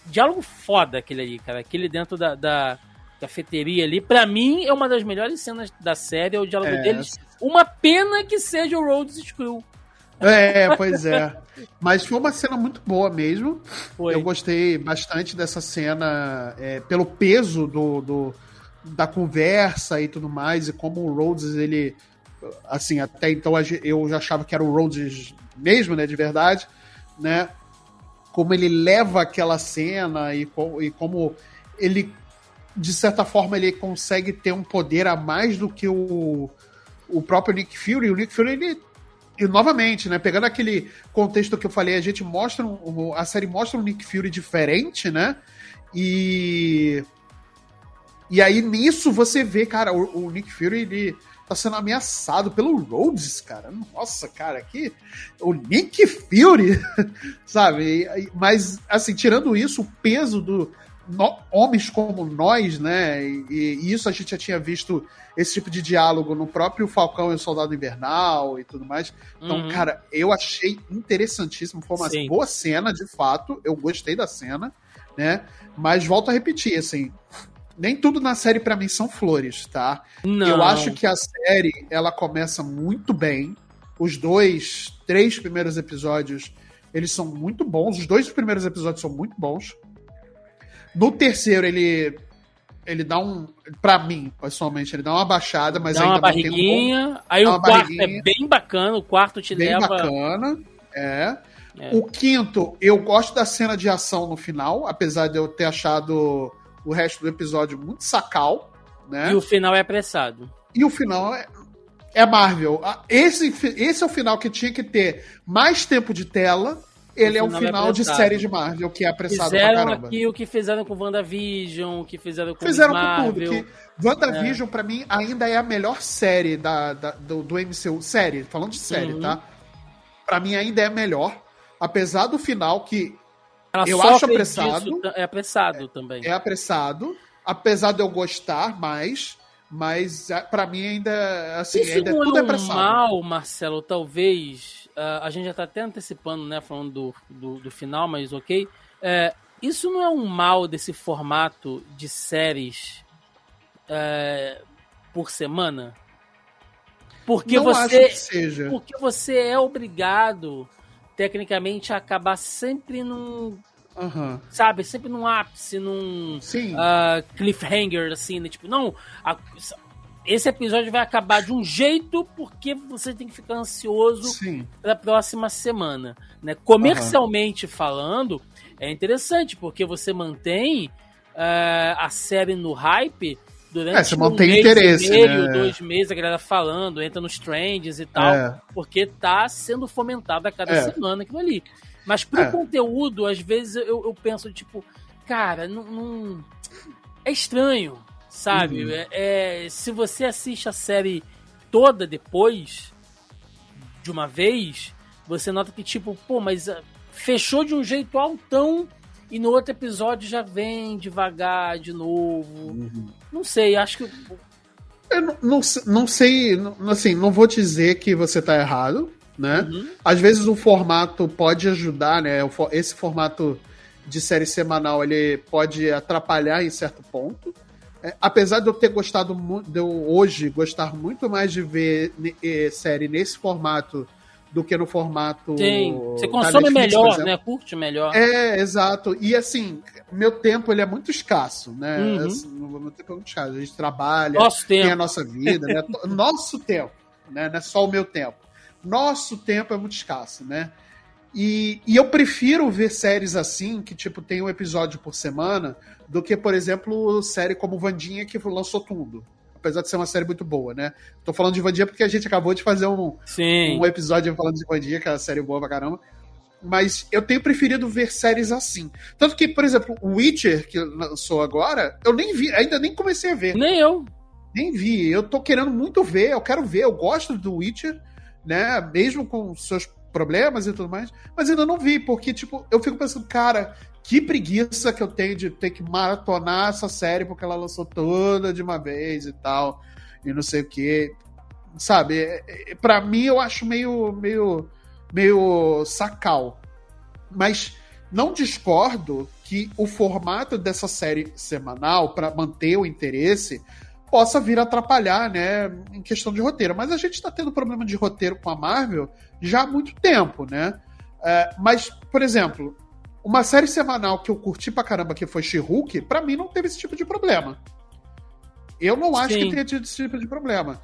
diálogo foda aquele ali, cara. Aquele dentro da, da cafeteria ali, para mim é uma das melhores cenas da série, é o diálogo é. deles. Uma pena que seja o Rhodes Screw.
É, pois é. Mas foi uma cena muito boa mesmo. Foi. Eu gostei bastante dessa cena é, pelo peso do, do, da conversa e tudo mais, e como o Rhodes, ele. Assim, até então eu já achava que era o Rhodes mesmo, né, de verdade, né? Como ele leva aquela cena e, e como ele de certa forma, ele consegue ter um poder a mais do que o, o próprio Nick Fury. O Nick Fury, ele. E novamente, né? Pegando aquele contexto que eu falei, a gente mostra. Um, a série mostra um Nick Fury diferente, né? E. E aí nisso você vê, cara, o, o Nick Fury, ele tá sendo ameaçado pelo Rhodes, cara. Nossa, cara, aqui. O Nick Fury, sabe? Mas, assim, tirando isso, o peso do, no, homens como nós, né? E, e, isso a gente já tinha visto esse tipo de diálogo no próprio Falcão e o Soldado Invernal e tudo mais. Então, uhum. cara, eu achei interessantíssimo. Foi uma Sim. boa cena, de fato. Eu gostei da cena, né? Mas volto a repetir, assim. Nem tudo na série para mim são flores, tá? Não. Eu acho que a série ela começa muito bem. Os dois, três primeiros episódios, eles são muito bons. Os dois primeiros episódios são muito bons. No terceiro, ele. Ele dá um. Pra mim, pessoalmente, ele dá uma baixada, mas
dá
ainda
uma barriguinha. Um aí o quarto é bem bacana, o quarto te
bem
leva.
Bem bacana, é. é. O quinto, eu gosto da cena de ação no final, apesar de eu ter achado o resto do episódio muito sacal, né?
E o final é apressado.
E o final é, é Marvel. Esse, esse é o final que tinha que ter mais tempo de tela ele é um final de série de Marvel que é apressado
fizeram
pra caramba.
aqui o que fizeram com WandaVision, o que fizeram com
Fizeram
Marvel.
com tudo. Que WandaVision, é. pra mim, ainda é a melhor série da, da do, do, MCU. Série, falando de série, uhum. tá? Pra mim ainda é a melhor. Apesar do final que
Ela
eu acho apressado.
Disso, é apressado é, também.
É apressado. Apesar de eu gostar mais, mas é, para mim ainda assim, Isso ainda é tudo é apressado.
mal, Marcelo, talvez uh, a gente já está até antecipando, né, falando do, do, do final, mas ok. É, isso não é um mal desse formato de séries é, por semana? Porque
não
você,
seja.
porque você é obrigado, tecnicamente, acabar sempre num
Uhum.
Sabe? Sempre num ápice, num uh, cliffhanger, assim, né? Tipo, não, a, esse episódio vai acabar de um jeito porque você tem que ficar ansioso para a próxima semana. Né? Comercialmente uhum. falando, é interessante porque você mantém uh, a série no hype durante é,
você mantém um interesse, meio,
né? dois meses, a galera falando, entra nos trends e tal, é. porque tá sendo fomentado a cada é. semana aquilo ali. Mas pro é. conteúdo, às vezes eu, eu penso, tipo, cara, não, não... é estranho, sabe? Uhum. É, é, se você assiste a série toda depois, de uma vez, você nota que, tipo, pô, mas ah, fechou de um jeito altão e no outro episódio já vem devagar de novo. Uhum. Não sei, acho que.
Eu não, não, não sei, assim, não vou dizer que você tá errado, né? Uhum. Às vezes o formato pode ajudar, né? Esse formato de série semanal ele pode atrapalhar em certo ponto. É, apesar de eu ter gostado de eu hoje gostar muito mais de ver série nesse formato do que no formato.
Você consome Netflix, melhor, né? Curte melhor.
É, exato. E assim, meu tempo ele é muito escasso, né? Uhum. Assim, meu tempo é muito escasso. A gente trabalha,
Nosso
tem
tempo.
a nossa vida, né? Nosso tempo, né? Não é só o meu tempo. Nosso tempo é muito escasso, né? E, e eu prefiro ver séries assim, que tipo, tem um episódio por semana, do que, por exemplo, série como Vandinha, que lançou tudo apesar de ser uma série muito boa, né? Tô falando de Vandia porque a gente acabou de fazer um, um episódio falando de Vandia, que é uma série boa pra caramba. Mas eu tenho preferido ver séries assim. Tanto que, por exemplo, o Witcher, que lançou agora, eu nem vi, ainda nem comecei a ver.
Nem eu.
Nem vi. Eu tô querendo muito ver, eu quero ver, eu gosto do Witcher, né? Mesmo com seus problemas e tudo mais, mas ainda não vi, porque, tipo, eu fico pensando, cara, que preguiça que eu tenho de ter que maratonar essa série porque ela lançou toda de uma vez e tal, e não sei o que. Sabe, é, é, para mim eu acho meio, meio, meio sacal. Mas não discordo que o formato dessa série semanal, para manter o interesse, possa vir atrapalhar, né, em questão de roteiro. Mas a gente está tendo problema de roteiro com a Marvel já há muito tempo, né? É, mas, por exemplo, uma série semanal que eu curti pra caramba, que foi She-Hulk, pra mim não teve esse tipo de problema. Eu não acho Sim. que tenha tido esse tipo de problema.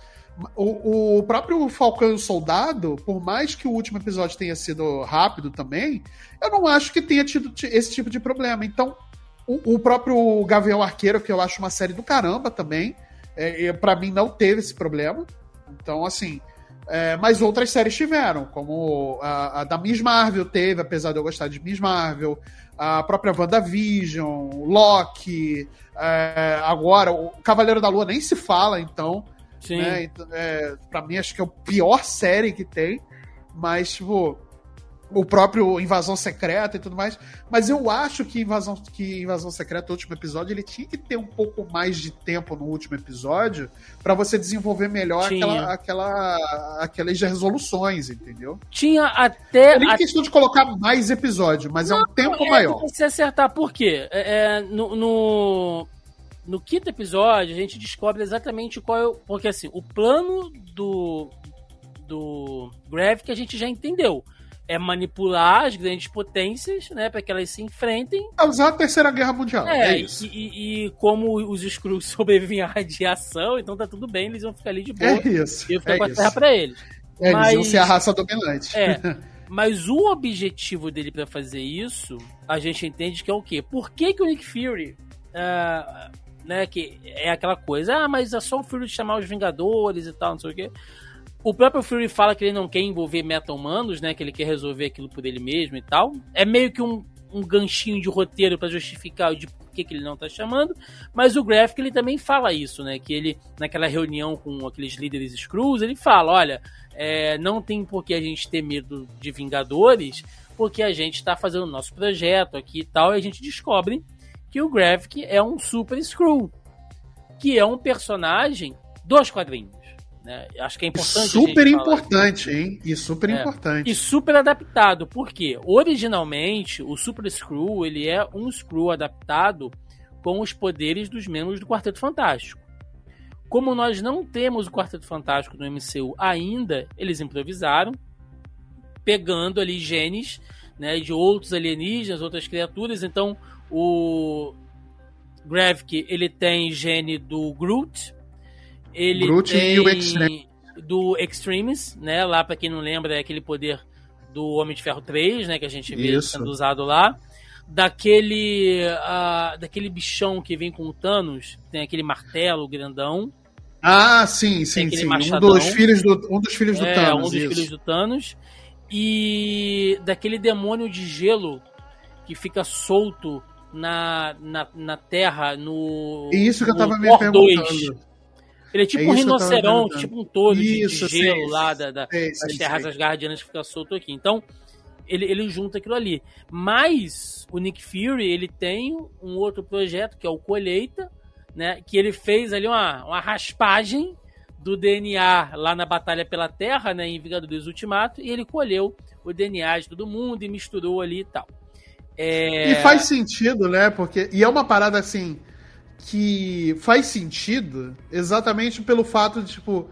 O, o próprio Falcão Soldado, por mais que o último episódio tenha sido rápido também, eu não acho que tenha tido esse tipo de problema. Então, o, o próprio Gavião Arqueiro, que eu acho uma série do caramba também, é, para mim não teve esse problema. Então, assim, é, mas outras séries tiveram, como a, a, da Miss Marvel teve, apesar de eu gostar de Miss Marvel, a própria WandaVision, Loki, é, agora o Cavaleiro da Lua nem se fala, então. Sim. Né, então, é, pra mim, acho que é a pior série que tem. Mas, tipo, o próprio Invasão Secreta e tudo mais. Mas eu acho que Invasão, que Invasão Secreta, o último episódio, ele tinha que ter um pouco mais de tempo no último episódio para você desenvolver melhor aquela, aquela, aquelas resoluções, entendeu?
Tinha até.
É nem a... questão de colocar mais episódio, mas Não, é um tempo é, maior.
Se acertar, por quê? É, é, no, no, no quinto episódio, a gente descobre exatamente qual é o. Porque assim, o plano do. Do Gravik a gente já entendeu é manipular as grandes potências, né, para que elas se enfrentem.
É usar a Terceira Guerra Mundial. É, é isso.
E, e, como os Skrulls sobrevivem à radiação, então tá tudo bem, eles vão ficar ali de boa.
É isso.
E eu ficar
é
com a terra pra eles.
É, mas, eles vão ser a raça dominante.
É. Mas o objetivo dele para fazer isso, a gente entende que é o quê? Por que, que o Nick Fury. Uh, né, que é aquela coisa, ah, mas é só o Fury chamar os Vingadores e tal, não sei o quê. O próprio Fury fala que ele não quer envolver meta-humanos, né? Que ele quer resolver aquilo por ele mesmo e tal. É meio que um, um ganchinho de roteiro para justificar de por que, que ele não tá chamando. Mas o Graphic, ele também fala isso, né? Que ele, naquela reunião com aqueles líderes Screws, ele fala, olha, é, não tem por que a gente ter medo de Vingadores, porque a gente tá fazendo o nosso projeto aqui e tal, e a gente descobre que o Graphic é um Super Screw, que é um personagem dos quadrinhos. Né? Acho que é importante.
Super importante, hein? E super é. importante.
E super adaptado, porque originalmente o Super Screw ele é um Screw adaptado com os poderes dos membros do Quarteto Fantástico. Como nós não temos o Quarteto Fantástico no MCU ainda, eles improvisaram, pegando ali genes né, de outros alienígenas, outras criaturas. Então, o Gravik ele tem gene do Groot, ele Groot tem e o Extreme. do Extremes, né? Lá, para quem não lembra, é aquele poder do Homem de Ferro 3, né? Que a gente vê Isso. sendo usado lá. daquele uh, daquele bichão que vem com o Thanos, tem aquele martelo grandão.
Ah, sim, sim, sim. Um dos filhos do, um dos filhos do
é,
Thanos.
Um dos isso. filhos do Thanos. E daquele demônio de gelo que fica solto na, na, na Terra no.
Isso que eu tava me perguntando. 2.
Ele é tipo é um rinoceronte, tipo um touro de, de, gelo lá da, da, sei, das terras das guardianas que fica solto aqui. Então, ele, ele junta aquilo ali. Mas o Nick Fury, ele tem um outro projeto, que é o Colheita, né? Que ele fez ali uma, uma raspagem do DNA lá na Batalha pela Terra, né? Em Vingadores Ultimato, e ele colheu o DNA de todo mundo e misturou ali e tal.
É... E faz sentido, né? Porque. E é uma parada assim que faz sentido exatamente pelo fato de, tipo,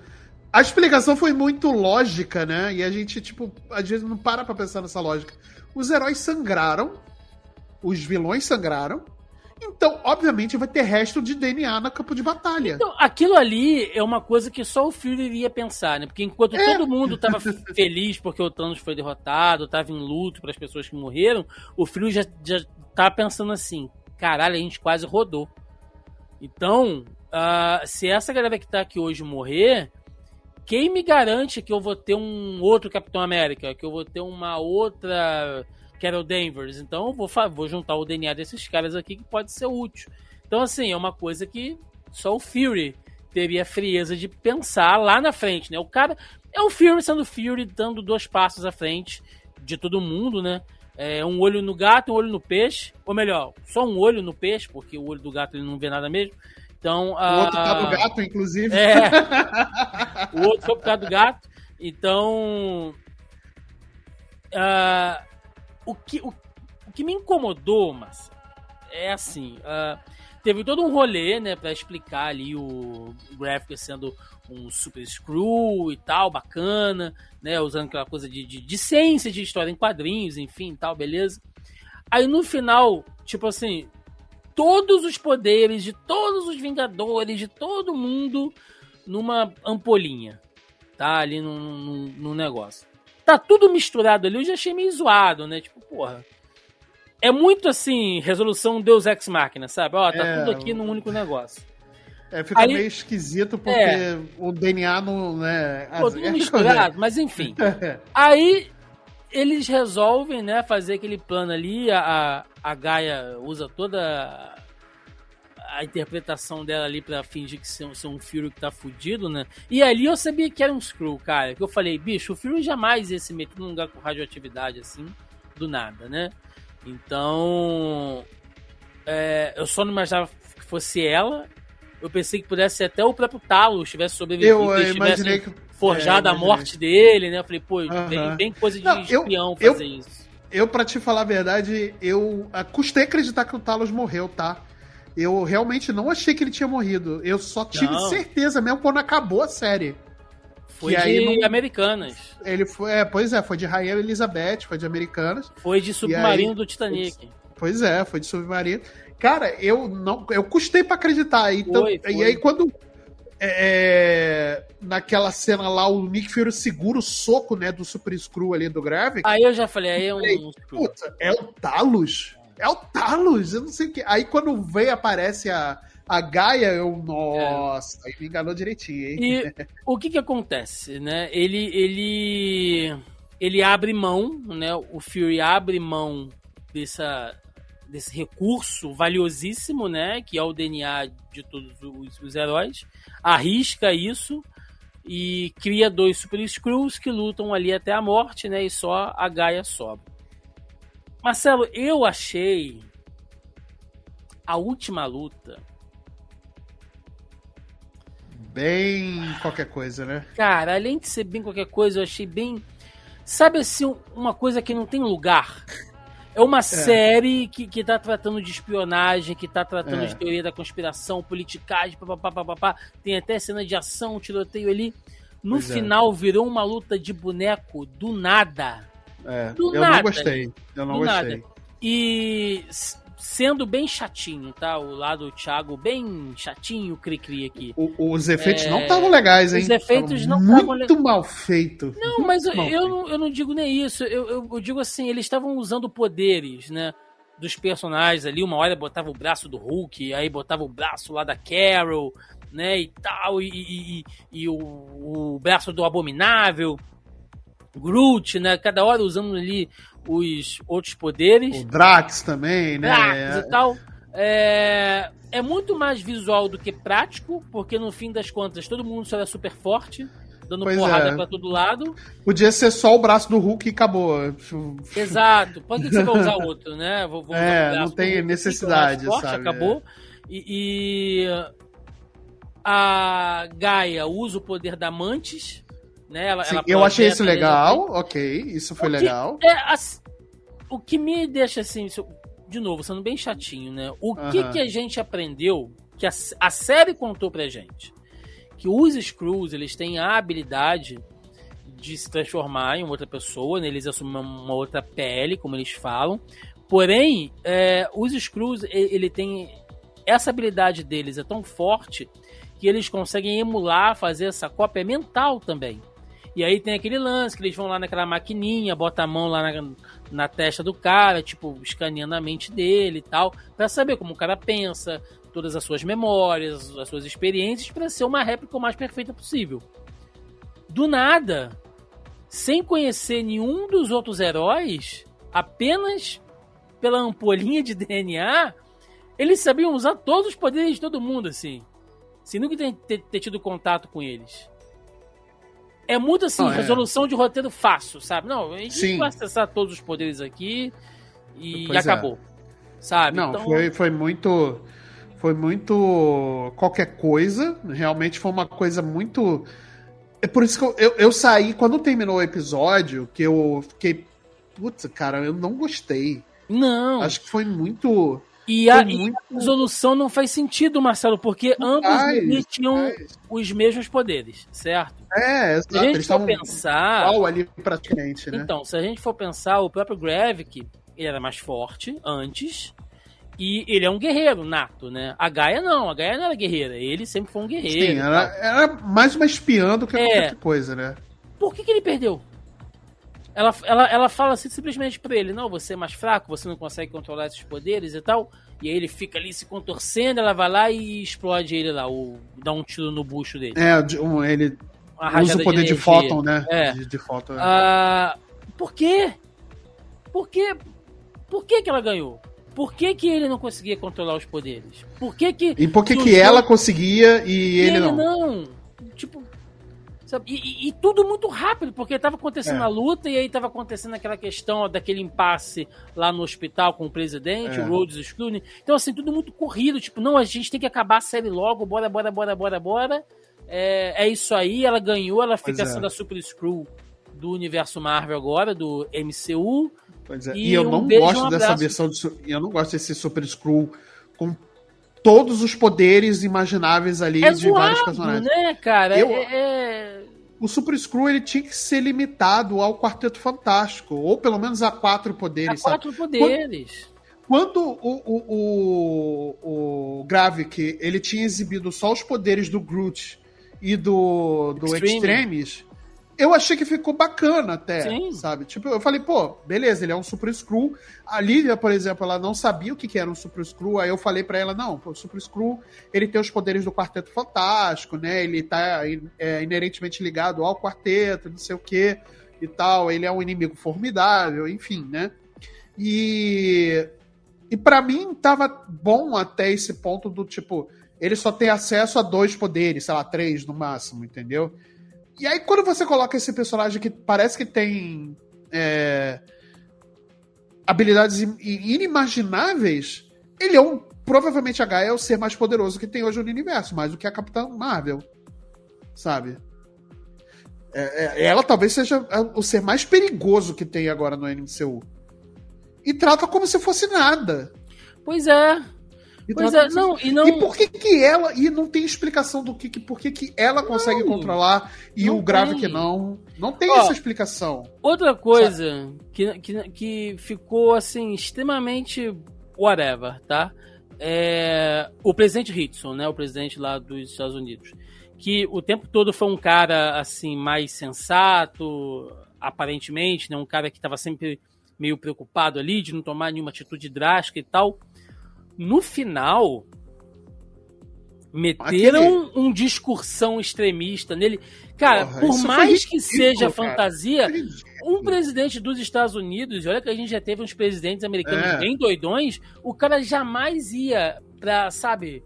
a explicação foi muito lógica, né? E a gente, tipo, às vezes não para pra pensar nessa lógica. Os heróis sangraram, os vilões sangraram, então, obviamente, vai ter resto de DNA no campo de batalha. Então,
aquilo ali é uma coisa que só o Fury iria pensar, né? Porque enquanto é. todo mundo tava feliz porque o Thanos foi derrotado, tava em luto para as pessoas que morreram, o Fury já, já tava pensando assim: caralho, a gente quase rodou. Então, uh, se essa galera que tá aqui hoje morrer, quem me garante que eu vou ter um outro Capitão América? Que eu vou ter uma outra Carol Danvers? Então, eu vou, vou juntar o DNA desses caras aqui que pode ser útil. Então, assim, é uma coisa que só o Fury teria a frieza de pensar lá na frente, né? O cara é o Fury sendo Fury, dando dois passos à frente de todo mundo, né? É, um olho no gato, um olho no peixe. Ou melhor, só um olho no peixe, porque o olho do gato ele não vê nada mesmo. Então,
o a... outro tá no gato, inclusive.
É. o outro foi por causa do gato. Então. Uh, o, que, o, o, que me incomodou, mas é assim. Uh, teve todo um rolê, né, pra explicar ali o gráfico sendo um super screw e tal, bacana, né? Usando aquela coisa de, de, de ciência, de história em quadrinhos, enfim, tal, beleza. Aí no final, tipo assim, todos os poderes de todos os Vingadores, de todo mundo, numa ampolinha, tá? Ali no, no, negócio. Tá tudo misturado ali, eu já achei meio zoado, né? Tipo, porra. É muito assim, resolução Deus Ex Machina, sabe? Ó, tá é... tudo aqui num único negócio.
É, fica Aí, meio esquisito porque é, o DNA não. Né,
pô, tudo misturado, mas enfim. Aí eles resolvem, né, fazer aquele plano ali. A, a Gaia usa toda a interpretação dela ali pra fingir que são, são um Fury que tá fudido, né? E ali eu sabia que era um Screw, cara. Que eu falei, bicho, o Fury jamais ia se meter num lugar com radioatividade assim, do nada, né? Então. É, eu só não imaginava que fosse ela. Eu pensei que pudesse ser até o próprio Talos tivesse sobrevivido. Eu, eu imaginei que. Forjado é, a morte dele, né? Eu falei, pô, uh -huh. bem, bem, coisa de não, espião eu, fazer
eu,
isso.
Eu, pra te falar a verdade, eu custei acreditar que o Talos morreu, tá? Eu realmente não achei que ele tinha morrido. Eu só tive não. certeza mesmo quando acabou a série.
Foi de aí, não... Americanas.
Ele foi, é, pois é, foi de Rainha Elizabeth, foi de Americanas.
Foi de Submarino aí, do Titanic.
Pois é, foi de Submarino. Cara, eu não, eu custei para acreditar. Então, foi, foi. E aí quando é, é, naquela cena lá, o Nick Fury segura o soco, né, do Super Screw ali do Gravik.
Aí eu já falei, aí é um.
Puta, é o Talos? É o Talos? Eu não sei o que. Aí quando vem, aparece a, a Gaia, eu. Nossa, é. aí me enganou direitinho, hein?
E o que que acontece, né? Ele. Ele. Ele abre mão, né? O Fury abre mão dessa, desse recurso valiosíssimo, né? Que é o DNA de todos os, os heróis. Arrisca isso e cria dois Super Screws que lutam ali até a morte, né? E só a Gaia sobra. Marcelo, eu achei a última luta
bem qualquer coisa, né?
Cara, além de ser bem qualquer coisa, eu achei bem. Sabe assim, uma coisa que não tem lugar. É uma é. série que, que tá tratando de espionagem, que tá tratando é. de teoria da conspiração, politicagem, papapá, tem até cena de ação, tiroteio ali. No pois é. final é. virou uma luta de boneco do nada.
É, do eu nada. não gostei. Eu não gostei. Nada.
E sendo bem chatinho, tá? O lado do Thiago bem chatinho, cri-cri aqui.
O, os efeitos é... não estavam legais, hein?
Os efeitos tavam não estavam
Muito mal feito.
Não, mas eu, eu, não, eu não digo nem isso. Eu, eu, eu digo assim, eles estavam usando poderes, né? dos personagens ali. Uma hora botava o braço do Hulk, aí botava o braço lá da Carol, né? E tal, e, e, e o, o, braço do Abominável, Groot, né? Cada hora usando ali os outros poderes.
O Drax também, né?
Drax e tal. É, é muito mais visual do que prático, porque no fim das contas todo mundo só é super forte dando pois porrada é. pra todo lado.
Podia ser só o braço do Hulk e acabou.
Exato. Pode que você vai usar outro, né? Vou,
vou é, não tem necessidade, forte, sabe?
Acabou. E, e, a Gaia usa o poder da Mantis, né? Ela,
Sim, ela eu achei isso legal, ok, isso foi legal.
É, a, o que me deixa assim, de novo, sendo bem chatinho, né? O uh -huh. que, que a gente aprendeu, que a, a série contou pra gente? que os Screws eles têm a habilidade de se transformar em outra pessoa, né? eles assumem uma outra pele, como eles falam. Porém, é, os Screws ele tem essa habilidade deles é tão forte que eles conseguem emular, fazer essa cópia mental também. E aí tem aquele lance que eles vão lá naquela maquininha, bota a mão lá na, na testa do cara, tipo, escaneando a mente dele e tal, para saber como o cara pensa, todas as suas memórias, as suas experiências, para ser uma réplica o mais perfeita possível. Do nada, sem conhecer nenhum dos outros heróis, apenas pela ampolinha de DNA, eles sabiam usar todos os poderes de todo mundo, assim. Sem nunca ter, ter, ter tido contato com eles. É muito assim, é. resolução de roteiro fácil, sabe? Não, a gente Sim. vai acessar todos os poderes aqui e pois é. acabou. É. Sabe?
Não, então... foi, foi muito foi muito qualquer coisa. Realmente foi uma coisa muito. É por isso que eu, eu, eu, saí, quando terminou o episódio, que eu fiquei. Putz, cara, eu não gostei.
Não.
Acho que foi muito.
E a, muito... e a resolução não faz sentido, Marcelo, porque não ambos faz, tinham faz. os mesmos poderes, certo?
É, exato.
Se a gente for pensar.
Ali praticamente, né?
Então, se a gente for pensar, o próprio Gravik, ele era mais forte antes. E ele é um guerreiro nato, né? A Gaia não, a Gaia não era guerreira, ele sempre foi um guerreiro.
Sim, era, era mais uma espiã do que é. qualquer coisa, né?
Por que, que ele perdeu? Ela, ela, ela fala assim, simplesmente pra ele: Não, você é mais fraco, você não consegue controlar esses poderes e tal. E aí ele fica ali se contorcendo, ela vai lá e explode ele lá, ou dá um tiro no bucho dele.
É, ele usa o poder de, de fóton, né?
É.
De, de fóton, é.
Ah, por quê? Por quê? Por que, que ela ganhou? Por que, que ele não conseguia controlar os poderes? Por que que...
E por que, que ela conseguia e, e ele, ele não?
não? Tipo, e, e, e, tudo muito rápido, porque estava acontecendo é. a luta e aí estava acontecendo aquela questão daquele impasse lá no hospital com o presidente, é. o Rhodes Scrooge. Então, assim, tudo muito corrido. Tipo, não, a gente tem que acabar a série logo, bora, bora, bora, bora, bora. É, é isso aí, ela ganhou, ela fica é. sendo a Super Screw do universo Marvel agora, do MCU.
Pois é. E, e eu não um gosto um dessa versão de, eu não gosto desse Super Screw com todos os poderes imagináveis ali
é
de
zoado,
vários personagens.
né, cara? Eu, é, é...
O Super Screw ele tinha que ser limitado ao Quarteto Fantástico, ou pelo menos a quatro poderes.
A quatro poderes.
Quando, quando o, o, o, o Gravik ele tinha exibido só os poderes do Groot e do, do Extreme. Extremes, eu achei que ficou bacana até, Sim. sabe? Tipo, eu falei, pô, beleza, ele é um Super Screw. A Lívia, por exemplo, ela não sabia o que, era um Super Screw, aí eu falei para ela, não, o Super Screw, ele tem os poderes do Quarteto Fantástico, né? Ele tá é, inerentemente ligado ao quarteto, não sei o que e tal. Ele é um inimigo formidável, enfim, né? E... E para mim tava bom até esse ponto do tipo, ele só tem acesso a dois poderes, sei lá, três no máximo, entendeu? E aí, quando você coloca esse personagem que parece que tem é, habilidades inimagináveis, ele é um. Provavelmente a Gaia é o ser mais poderoso que tem hoje no universo, mais do que a Capitã Marvel. Sabe? É, é, ela talvez seja o ser mais perigoso que tem agora no MCU. E trata como se fosse nada.
Pois é.
E pois é, não, e não. E por que que ela. E não tem explicação do que, por que, que ela consegue não, controlar e o grave tem. que não. Não tem Ó, essa explicação.
Outra coisa que, que, que ficou assim, extremamente whatever, tá? É, o presidente Hitson, né? O presidente lá dos Estados Unidos. Que o tempo todo foi um cara assim, mais sensato, aparentemente, né? Um cara que estava sempre meio preocupado ali de não tomar nenhuma atitude drástica e tal. No final, meteram Aquele... um discursão extremista nele. Cara, Porra, por mais ridículo, que seja cara. fantasia, um presidente dos Estados Unidos, olha que a gente já teve uns presidentes americanos é. bem doidões, o cara jamais ia pra, sabe,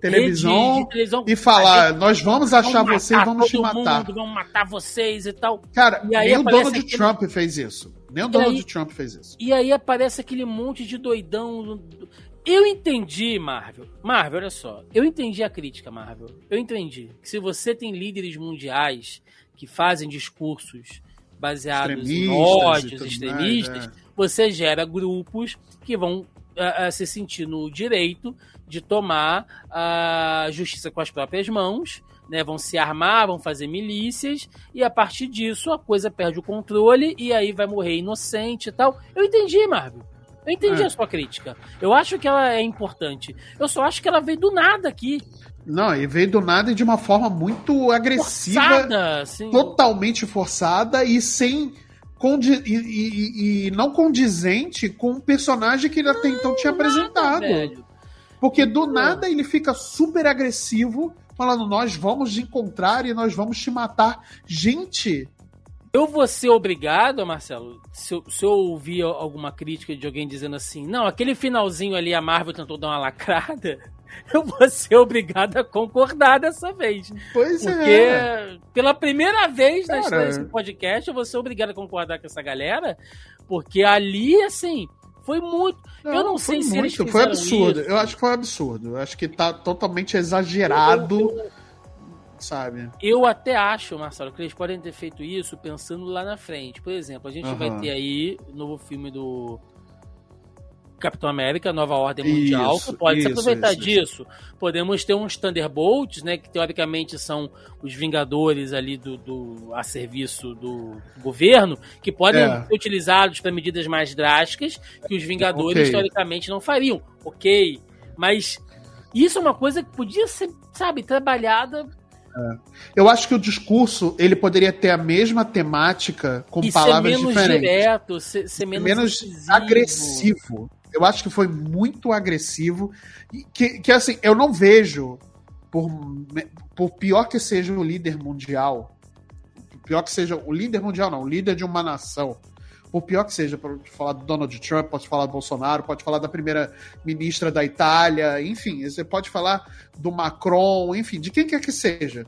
televisão, televisão e falar: nós vamos achar vamos vocês, vamos te matar.
Mundo, vamos matar vocês e tal.
Cara, e nem o Donald aquele... Trump fez isso. Nem o Donald aí, Trump fez isso.
E aí aparece aquele monte de doidão. Eu entendi, Marvel. Marvel, olha só. Eu entendi a crítica, Marvel. Eu entendi que se você tem líderes mundiais que fazem discursos baseados em ódios extremistas, mais, é. você gera grupos que vão uh, se sentir no direito de tomar a justiça com as próprias mãos, né? Vão se armar, vão fazer milícias e a partir disso a coisa perde o controle e aí vai morrer inocente e tal. Eu entendi, Marvel. Eu entendi é. a sua crítica. Eu acho que ela é importante. Eu só acho que ela veio do nada aqui.
Não, e veio do nada e de uma forma muito agressiva. Forçada, assim. Totalmente forçada e sem. Condi e, e, e, não condizente com o personagem que ele até então tinha apresentado. Velho. Porque do nada ele fica super agressivo, falando: Nós vamos te encontrar e nós vamos te matar. Gente,
eu vou ser obrigado, Marcelo, se eu, se eu ouvir alguma crítica de alguém dizendo assim, não, aquele finalzinho ali a Marvel tentou dar uma lacrada, eu vou ser obrigado a concordar dessa vez.
Pois
Porque,
é.
Porque pela primeira vez história desse podcast, eu vou ser obrigado a concordar com essa galera, porque ali, assim, foi muito. Não, eu não sei se muito, eles
Foi absurdo. Isso. Eu acho que foi absurdo. Eu acho que tá totalmente exagerado. Eu, eu, sabe?
Eu até acho, Marcelo, que eles podem ter feito isso pensando lá na frente. Por exemplo, a gente uhum. vai ter aí o novo filme do Capitão América, Nova Ordem Mundial, isso, que pode isso, se aproveitar isso, disso. Podemos ter uns Thunderbolts, né, que teoricamente são os Vingadores ali do, do a serviço do governo, que podem é. ser utilizados para medidas mais drásticas que os Vingadores okay. teoricamente não fariam. Ok, mas isso é uma coisa que podia ser, sabe, trabalhada
é. Eu acho que o discurso ele poderia ter a mesma temática com e palavras ser menos diferentes.
Direto, ser, ser menos,
menos agressivo. Eu acho que foi muito agressivo. Que, que assim, eu não vejo, por, por pior que seja o líder mundial, pior que seja o líder mundial, não, o líder de uma nação, por pior que seja, pode falar do Donald Trump, pode falar do Bolsonaro, pode falar da primeira ministra da Itália, enfim, você pode falar do Macron, enfim, de quem quer que seja.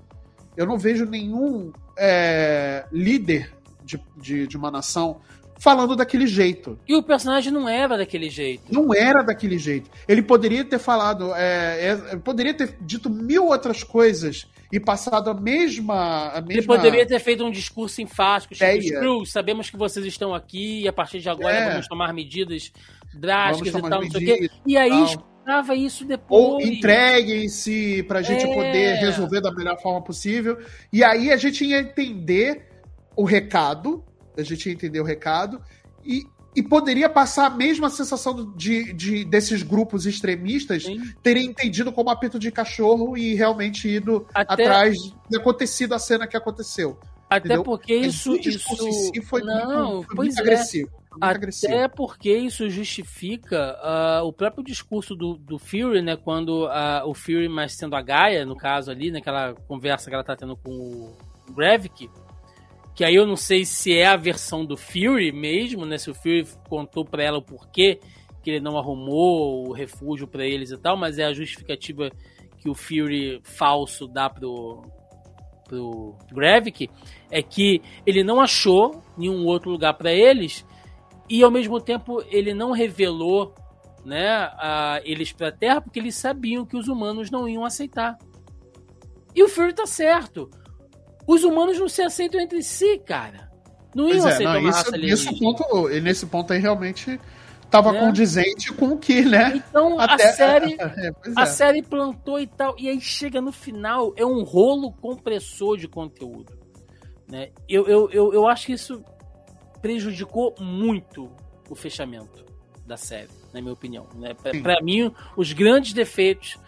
Eu não vejo nenhum é, líder de, de, de uma nação falando daquele jeito.
E o personagem não era daquele jeito.
Não era daquele jeito. Ele poderia ter falado, é, é, poderia ter dito mil outras coisas e passado a mesma, a mesma.
Ele poderia ter feito um discurso enfático, tipo, sabemos que vocês estão aqui e a partir de agora é. vamos tomar medidas drásticas tomar e tal, medidas, não sei o quê. E aí esperava isso depois. Ou
entreguem-se pra gente é. poder resolver da melhor forma possível. E aí a gente ia entender o recado, a gente ia entender o recado, e, e poderia passar a mesma sensação de, de desses grupos extremistas Sim. terem entendido como apito de cachorro e realmente ido Até... atrás de acontecido a cena que aconteceu.
Até entendeu? porque isso, isso...
Si foi não, muito, foi muito é. agressivo.
Até agressivo. porque isso justifica uh, o próprio discurso do, do Fury, né? Quando uh, o Fury, mais sendo a Gaia, no caso ali, naquela conversa que ela tá tendo com o Gravik, que aí eu não sei se é a versão do Fury mesmo, né? Se o Fury contou para ela o porquê que ele não arrumou o refúgio para eles e tal, mas é a justificativa que o Fury falso dá pro pro Gravik é que ele não achou nenhum outro lugar para eles e ao mesmo tempo ele não revelou, né, a eles para Terra porque eles sabiam que os humanos não iam aceitar. E o Fury tá certo. Os humanos não se aceitam entre si, cara. Não iam é, aceitar não, isso,
nesse ponto, nesse ponto aí realmente estava é. condizente com o que, né?
Então Até... a série é, a série plantou e tal e aí chega no final é um rolo compressor de conteúdo, né? Eu, eu, eu, eu acho que isso prejudicou muito o fechamento da série, na minha opinião. Né? Para mim, os grandes defeitos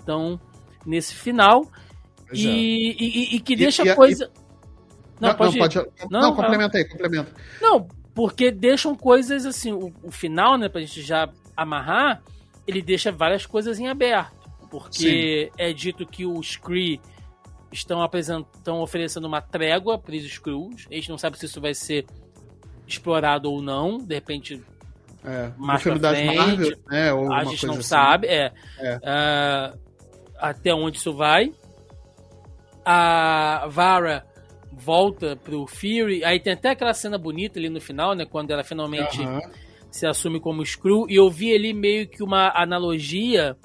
estão nesse final e, é. e, e, que deixa a coisa.
Não, não, pode, não, não, não complementa aí, complementa.
Não, porque deixam coisas assim, o, o, final, né, pra gente já amarrar, ele deixa várias coisas em aberto. Porque Sim. é dito que os Kree estão apresentando, oferecendo uma trégua para os Skrulls. A gente não sabe se isso vai ser explorado ou não. De repente,
é, mais filme frente, Marvel, né?
A gente não assim. sabe. É, é. Uh, até onde isso vai. A Vara volta pro Fury. Aí tem até aquela cena bonita ali no final, né? Quando ela finalmente se assume como Skrull. E eu vi ali meio que uma analogia,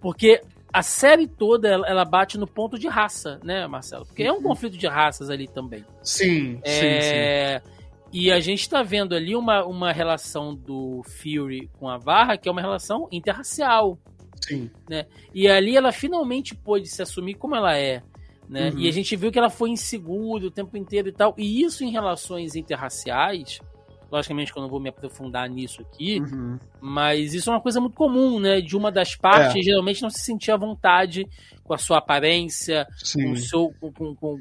porque a série toda ela, bate no ponto de raça, né, Marcelo? Porque é um uhum. conflito de raças ali também.
Sim,
é...
sim, sim.
E a gente está vendo ali uma, uma relação do Fury com a Varra, que é uma relação interracial.
Sim.
Né? E ali ela finalmente pôde se assumir como ela é. Né? Uhum. E a gente viu que ela foi insegura o tempo inteiro e tal. E isso em relações interraciais Logicamente que eu não vou me aprofundar nisso aqui, uhum. mas isso é uma coisa muito comum, né? De uma das partes é. geralmente não se sentir à vontade com a sua aparência, com, seu, com, com, com,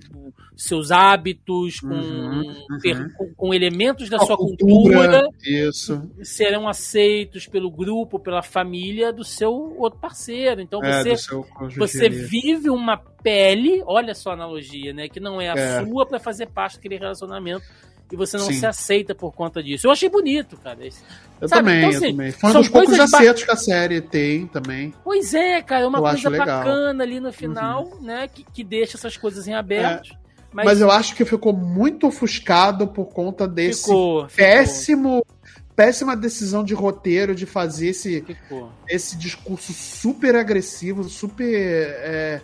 seus hábitos, com, uhum, uhum. com elementos da a sua cultura, cultura
isso.
serão aceitos pelo grupo, pela família do seu outro parceiro. Então é, você, você vive uma pele, olha só a analogia, né? Que não é a é. sua para fazer parte daquele relacionamento e você não Sim. se aceita por conta disso. Eu achei bonito, cara.
Eu Sabe? também, então, assim, eu também. Foi um dos poucos acertos ba... que a série tem também.
Pois é, cara, é uma eu coisa bacana ali no final, uhum. né? Que, que deixa essas coisas em aberto. É.
Mas... mas... eu acho que ficou muito ofuscado por conta desse ficou, péssimo. Ficou. Péssima decisão de roteiro de fazer esse, esse discurso super agressivo, super. É,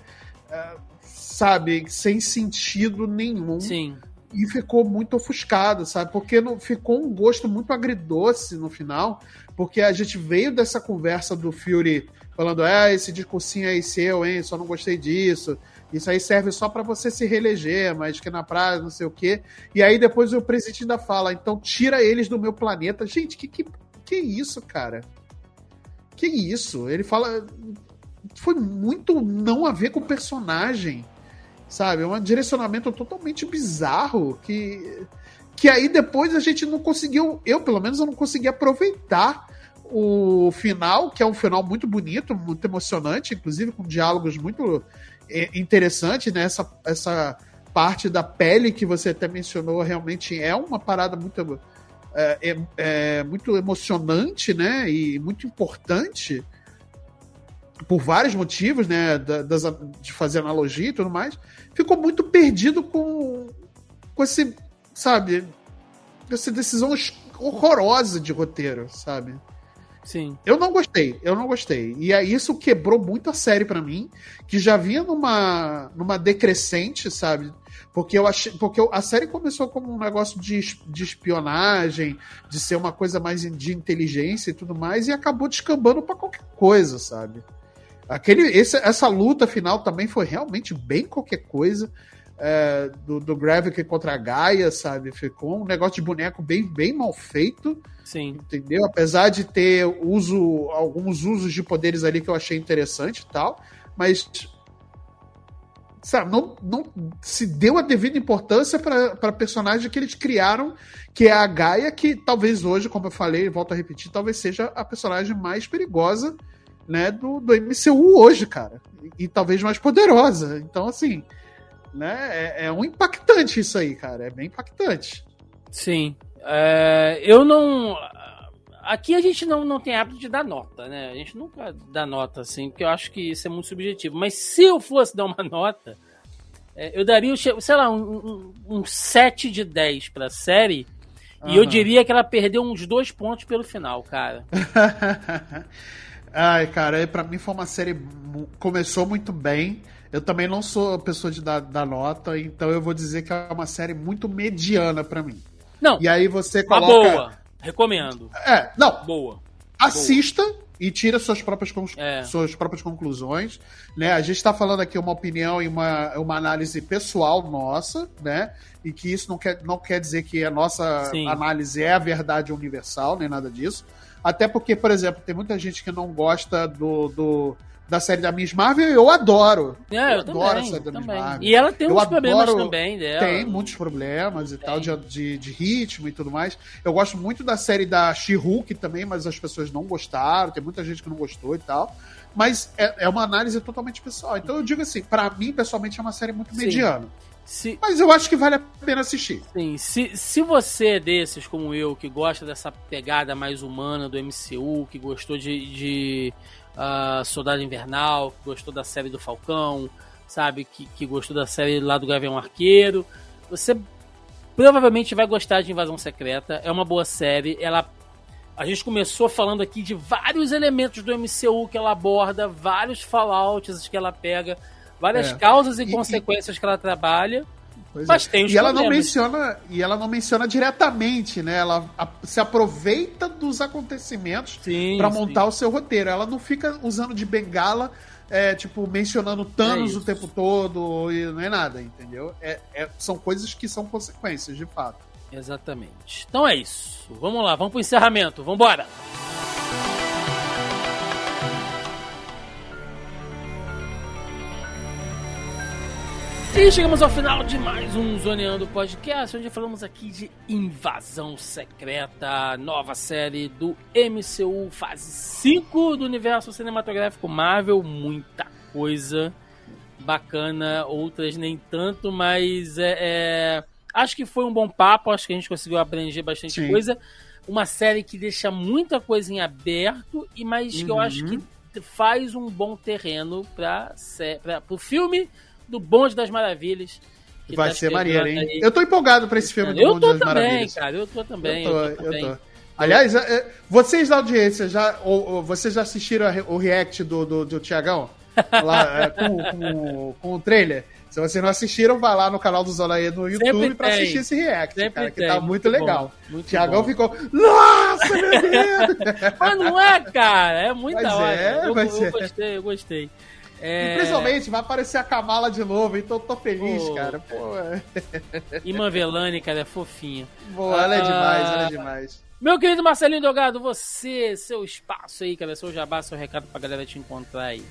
é, sabe, sem sentido nenhum.
Sim
e ficou muito ofuscado, sabe? Porque não, ficou um gosto muito agridoce no final, porque a gente veio dessa conversa do Fury falando, ah, esse discursinho aí seu, hein, só não gostei disso, isso aí serve só para você se reeleger, mas que na praia, não sei o quê. E aí depois o presidente ainda fala, então tira eles do meu planeta. Gente, que, que, que isso, cara? Que isso? Ele fala... Foi muito não a ver com o personagem sabe? É um direcionamento totalmente bizarro que que aí depois a gente não conseguiu, eu pelo menos eu não consegui aproveitar o final, que é um final muito bonito, muito emocionante, inclusive com diálogos muito é, interessantes, né? Essa, essa parte da pele que você até mencionou realmente é uma parada muito é, é, é muito emocionante, né? E muito importante por vários motivos, né? Das, de fazer analogia e tudo mais ficou muito perdido com, com esse, sabe, essa decisão horrorosa de roteiro, sabe?
Sim.
Eu não gostei, eu não gostei. E aí isso quebrou muito a série para mim, que já vinha numa, numa decrescente, sabe? Porque eu achei, porque a série começou como um negócio de, de espionagem, de ser uma coisa mais de inteligência e tudo mais, e acabou descambando para qualquer coisa, sabe? Aquele, esse, essa luta final também foi realmente bem qualquer coisa. É, do, do Gravik contra a Gaia, sabe? Ficou um negócio de boneco bem, bem mal feito.
Sim.
Entendeu? Apesar de ter uso, alguns usos de poderes ali que eu achei interessante e tal, mas sabe, não, não se deu a devida importância para personagem que eles criaram, que é a Gaia, que talvez hoje, como eu falei, volto a repetir, talvez seja a personagem mais perigosa né, do, do MCU hoje, cara. E, e talvez mais poderosa. Então, assim, né, é, é, um impactante isso aí, cara. É bem impactante.
Sim. É, eu não. Aqui a gente não, não tem hábito de dar nota, né? A gente nunca dá nota, assim, porque eu acho que isso é muito subjetivo. Mas se eu fosse dar uma nota, é, eu daria, sei lá, um, um, um 7 de 10 pra série. Uhum. E eu diria que ela perdeu uns dois pontos pelo final, cara.
Ai, cara, para mim foi uma série. Começou muito bem. Eu também não sou pessoa de dar, dar nota, então eu vou dizer que é uma série muito mediana para mim.
Não.
E aí você coloca.
boa. Recomendo.
É, não.
Boa.
Assista boa. e tira suas próprias, é. suas próprias conclusões. Né? A gente está falando aqui uma opinião e uma, uma análise pessoal nossa, né? E que isso não quer, não quer dizer que a nossa Sim. análise é a verdade universal, nem nada disso. Até porque, por exemplo, tem muita gente que não gosta do, do, da série da Miss Marvel, eu adoro.
É, eu, eu adoro também, a série da Miss Marvel. E ela tem eu uns problemas também dela.
Tem muitos problemas e tem. tal, de, de, de, ritmo e tudo mais. Eu gosto muito da série da She-Hulk também, mas as pessoas não gostaram, tem muita gente que não gostou e tal. Mas é, é uma análise totalmente pessoal. Então eu digo assim, para mim, pessoalmente, é uma série muito Sim. mediana. Se... Mas eu acho que vale a pena assistir.
Sim, se, se você é desses como eu, que gosta dessa pegada mais humana do MCU, que gostou de, de uh, Soldado Invernal, que gostou da série do Falcão, sabe, que, que gostou da série lá do Gavião Arqueiro, você provavelmente vai gostar de Invasão Secreta. É uma boa série. Ela a gente começou falando aqui de vários elementos do MCU que ela aborda, vários fallouts que ela pega várias é. causas e, e consequências e... que ela trabalha. Pois mas é. tem os
e ela não menciona e ela não menciona diretamente, né? Ela a, se aproveita dos acontecimentos para montar o seu roteiro. Ela não fica usando de bengala, é, tipo mencionando Thanos é o tempo todo e não é nada, entendeu? É, é, são coisas que são consequências, de fato.
Exatamente. Então é isso. Vamos lá, vamos pro encerramento. Vamos embora. E chegamos ao final de mais um Zoneando Podcast, onde falamos aqui de Invasão Secreta, nova série do MCU, fase 5 do universo cinematográfico Marvel. Muita coisa bacana, outras nem tanto, mas é, é... acho que foi um bom papo, acho que a gente conseguiu abranger bastante Sim. coisa. Uma série que deixa muita coisa em aberto, e mas uhum. que eu acho que uhum. faz um bom terreno para o filme do Bonde das Maravilhas.
Vai tá ser maneiro, hein? Aí. Eu tô empolgado pra esse filme do
eu
Bonde das
também,
Maravilhas.
Cara, eu tô também. Eu tô, eu tô. Também. Eu tô.
Aliás, é, é, vocês da audiência, já, ou, ou, vocês já assistiram o react do, do, do Tiagão? Lá, é, com, com, com o trailer? Se vocês não assistiram, vai lá no canal do Zona E no YouTube para assistir esse react, Sempre cara, que tá tem. tá muito, muito legal. Bom, muito Tiagão bom. ficou, nossa, meu Deus!
mas não é, cara, é muito da hora. É, eu, eu, gostei, eu gostei.
É... E principalmente vai aparecer a Kamala de novo, então eu tô feliz, Pô. cara. Pô.
Iman Velani, cara, é fofinha.
Boa, ela é demais, ela é demais.
Meu querido Marcelinho Delgado, você, seu espaço aí, cara, seu jabá, seu recado pra galera te encontrar aí.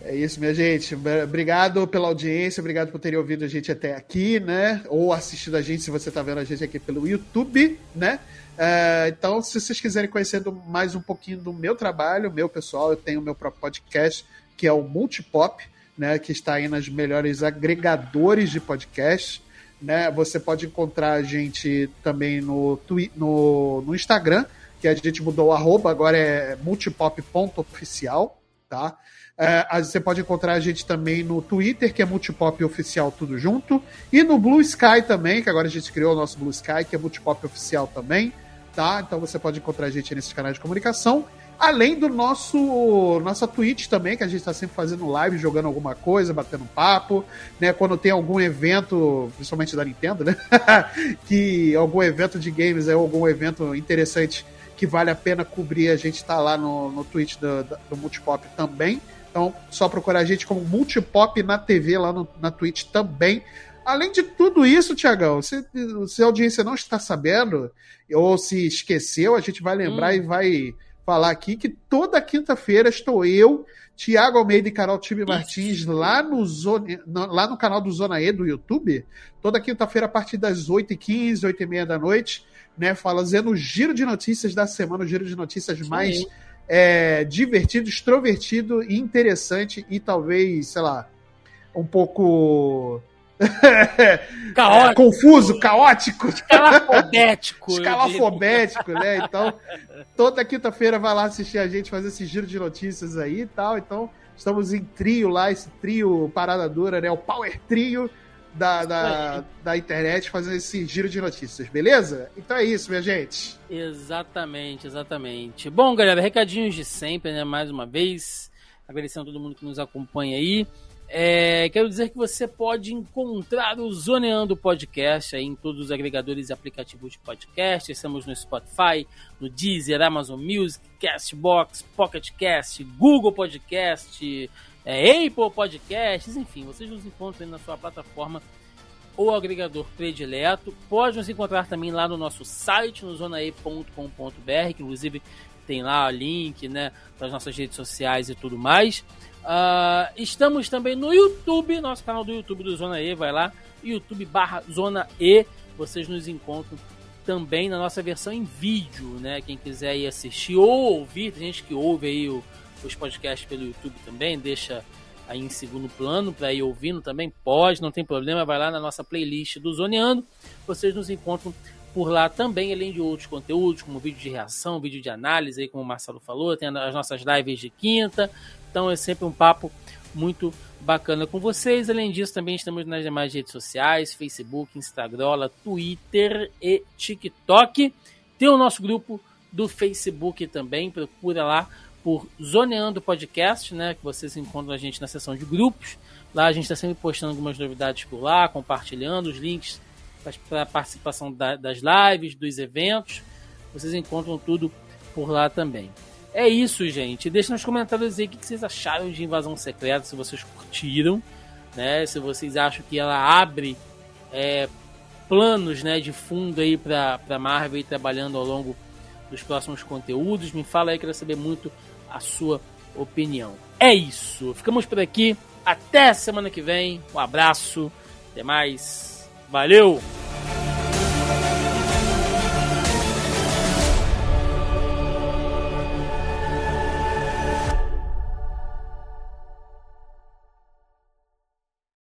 É isso, minha gente. Obrigado pela audiência, obrigado por terem ouvido a gente até aqui, né? Ou assistido a gente, se você tá vendo a gente aqui pelo YouTube, né? É, então, se vocês quiserem conhecer mais um pouquinho do meu trabalho, meu pessoal, eu tenho o meu próprio podcast, que é o Multipop, né, que está aí nas melhores agregadores de podcast. Né? Você pode encontrar a gente também no, no, no Instagram, que a gente mudou o arroba, agora é multipop.oficial, tá? É, você pode encontrar a gente também no Twitter, que é Multipop Oficial Tudo Junto, e no Blue Sky também, que agora a gente criou o nosso Blue Sky, que é Multipop Oficial também, tá? Então você pode encontrar a gente nesses canais de comunicação. Além do nosso nossa Twitch também, que a gente está sempre fazendo live, jogando alguma coisa, batendo papo, né? Quando tem algum evento, principalmente da Nintendo, né? que algum evento de games é algum evento interessante que vale a pena cobrir, a gente está lá no, no Twitch do, do Multipop também. Então, só procurar a gente como Multipop na TV lá no, na Twitch também. Além de tudo isso, Tiagão, se, se a audiência não está sabendo ou se esqueceu, a gente vai lembrar hum. e vai falar aqui que toda quinta-feira estou eu, Tiago Almeida e Carol Tibe Martins lá no, Zone, lá no canal do Zona E do YouTube. Toda quinta-feira a partir das 8h15, 8h30 da noite, né? Fazendo o giro de notícias da semana, o giro de notícias mais é, divertido, extrovertido e interessante e talvez, sei lá, um pouco
Caótico.
Confuso, caótico.
Escalafobético.
Escalafobético, né? Então, toda quinta-feira vai lá assistir a gente, fazer esse giro de notícias aí e tal. Então, estamos em trio lá, esse trio parada dura, né? O Power Trio da, da, da internet, fazendo esse giro de notícias, beleza? Então é isso, minha gente.
Exatamente, exatamente. Bom, galera, recadinhos de sempre, né? Mais uma vez. Agradecendo a todo mundo que nos acompanha aí. É, quero dizer que você pode encontrar o Zoneando Podcast em todos os agregadores e aplicativos de podcast. Estamos no Spotify, no Deezer, Amazon Music, Castbox, Pocket Cast, Google Podcast, é, Apple Podcasts, enfim, vocês nos encontram na sua plataforma ou agregador predileto. Pode nos encontrar também lá no nosso site, no zonae.com.br, que inclusive tem lá o link, né, das nossas redes sociais e tudo mais. Uh, estamos também no YouTube, nosso canal do YouTube do Zona E, vai lá, YouTube barra Zona E, vocês nos encontram também na nossa versão em vídeo, né? Quem quiser ir assistir ou ouvir, tem gente que ouve aí o, os podcasts pelo YouTube também, deixa aí em segundo plano para ir ouvindo também, pode, não tem problema, vai lá na nossa playlist do Zoneando, vocês nos encontram por lá também, além de outros conteúdos, como vídeo de reação, vídeo de análise, aí, como o Marcelo falou, tem as nossas lives de quinta, então é sempre um papo muito bacana com vocês. Além disso, também estamos nas demais redes sociais: Facebook, Instagram, Twitter e TikTok. Tem o nosso grupo do Facebook também, procura lá por Zoneando Podcast, né? Que vocês encontram a gente na seção de grupos. Lá a gente está sempre postando algumas novidades por lá, compartilhando os links para a participação da, das lives, dos eventos. Vocês encontram tudo por lá também. É isso, gente. Deixa nos comentários aí o que vocês acharam de Invasão Secreta, se vocês curtiram, né? Se vocês acham que ela abre é, planos, né, de fundo aí para Marvel ir trabalhando ao longo dos próximos conteúdos. Me fala aí, quero saber muito a sua opinião. É isso. Ficamos por aqui. Até semana que vem. Um abraço. Até mais. Valeu!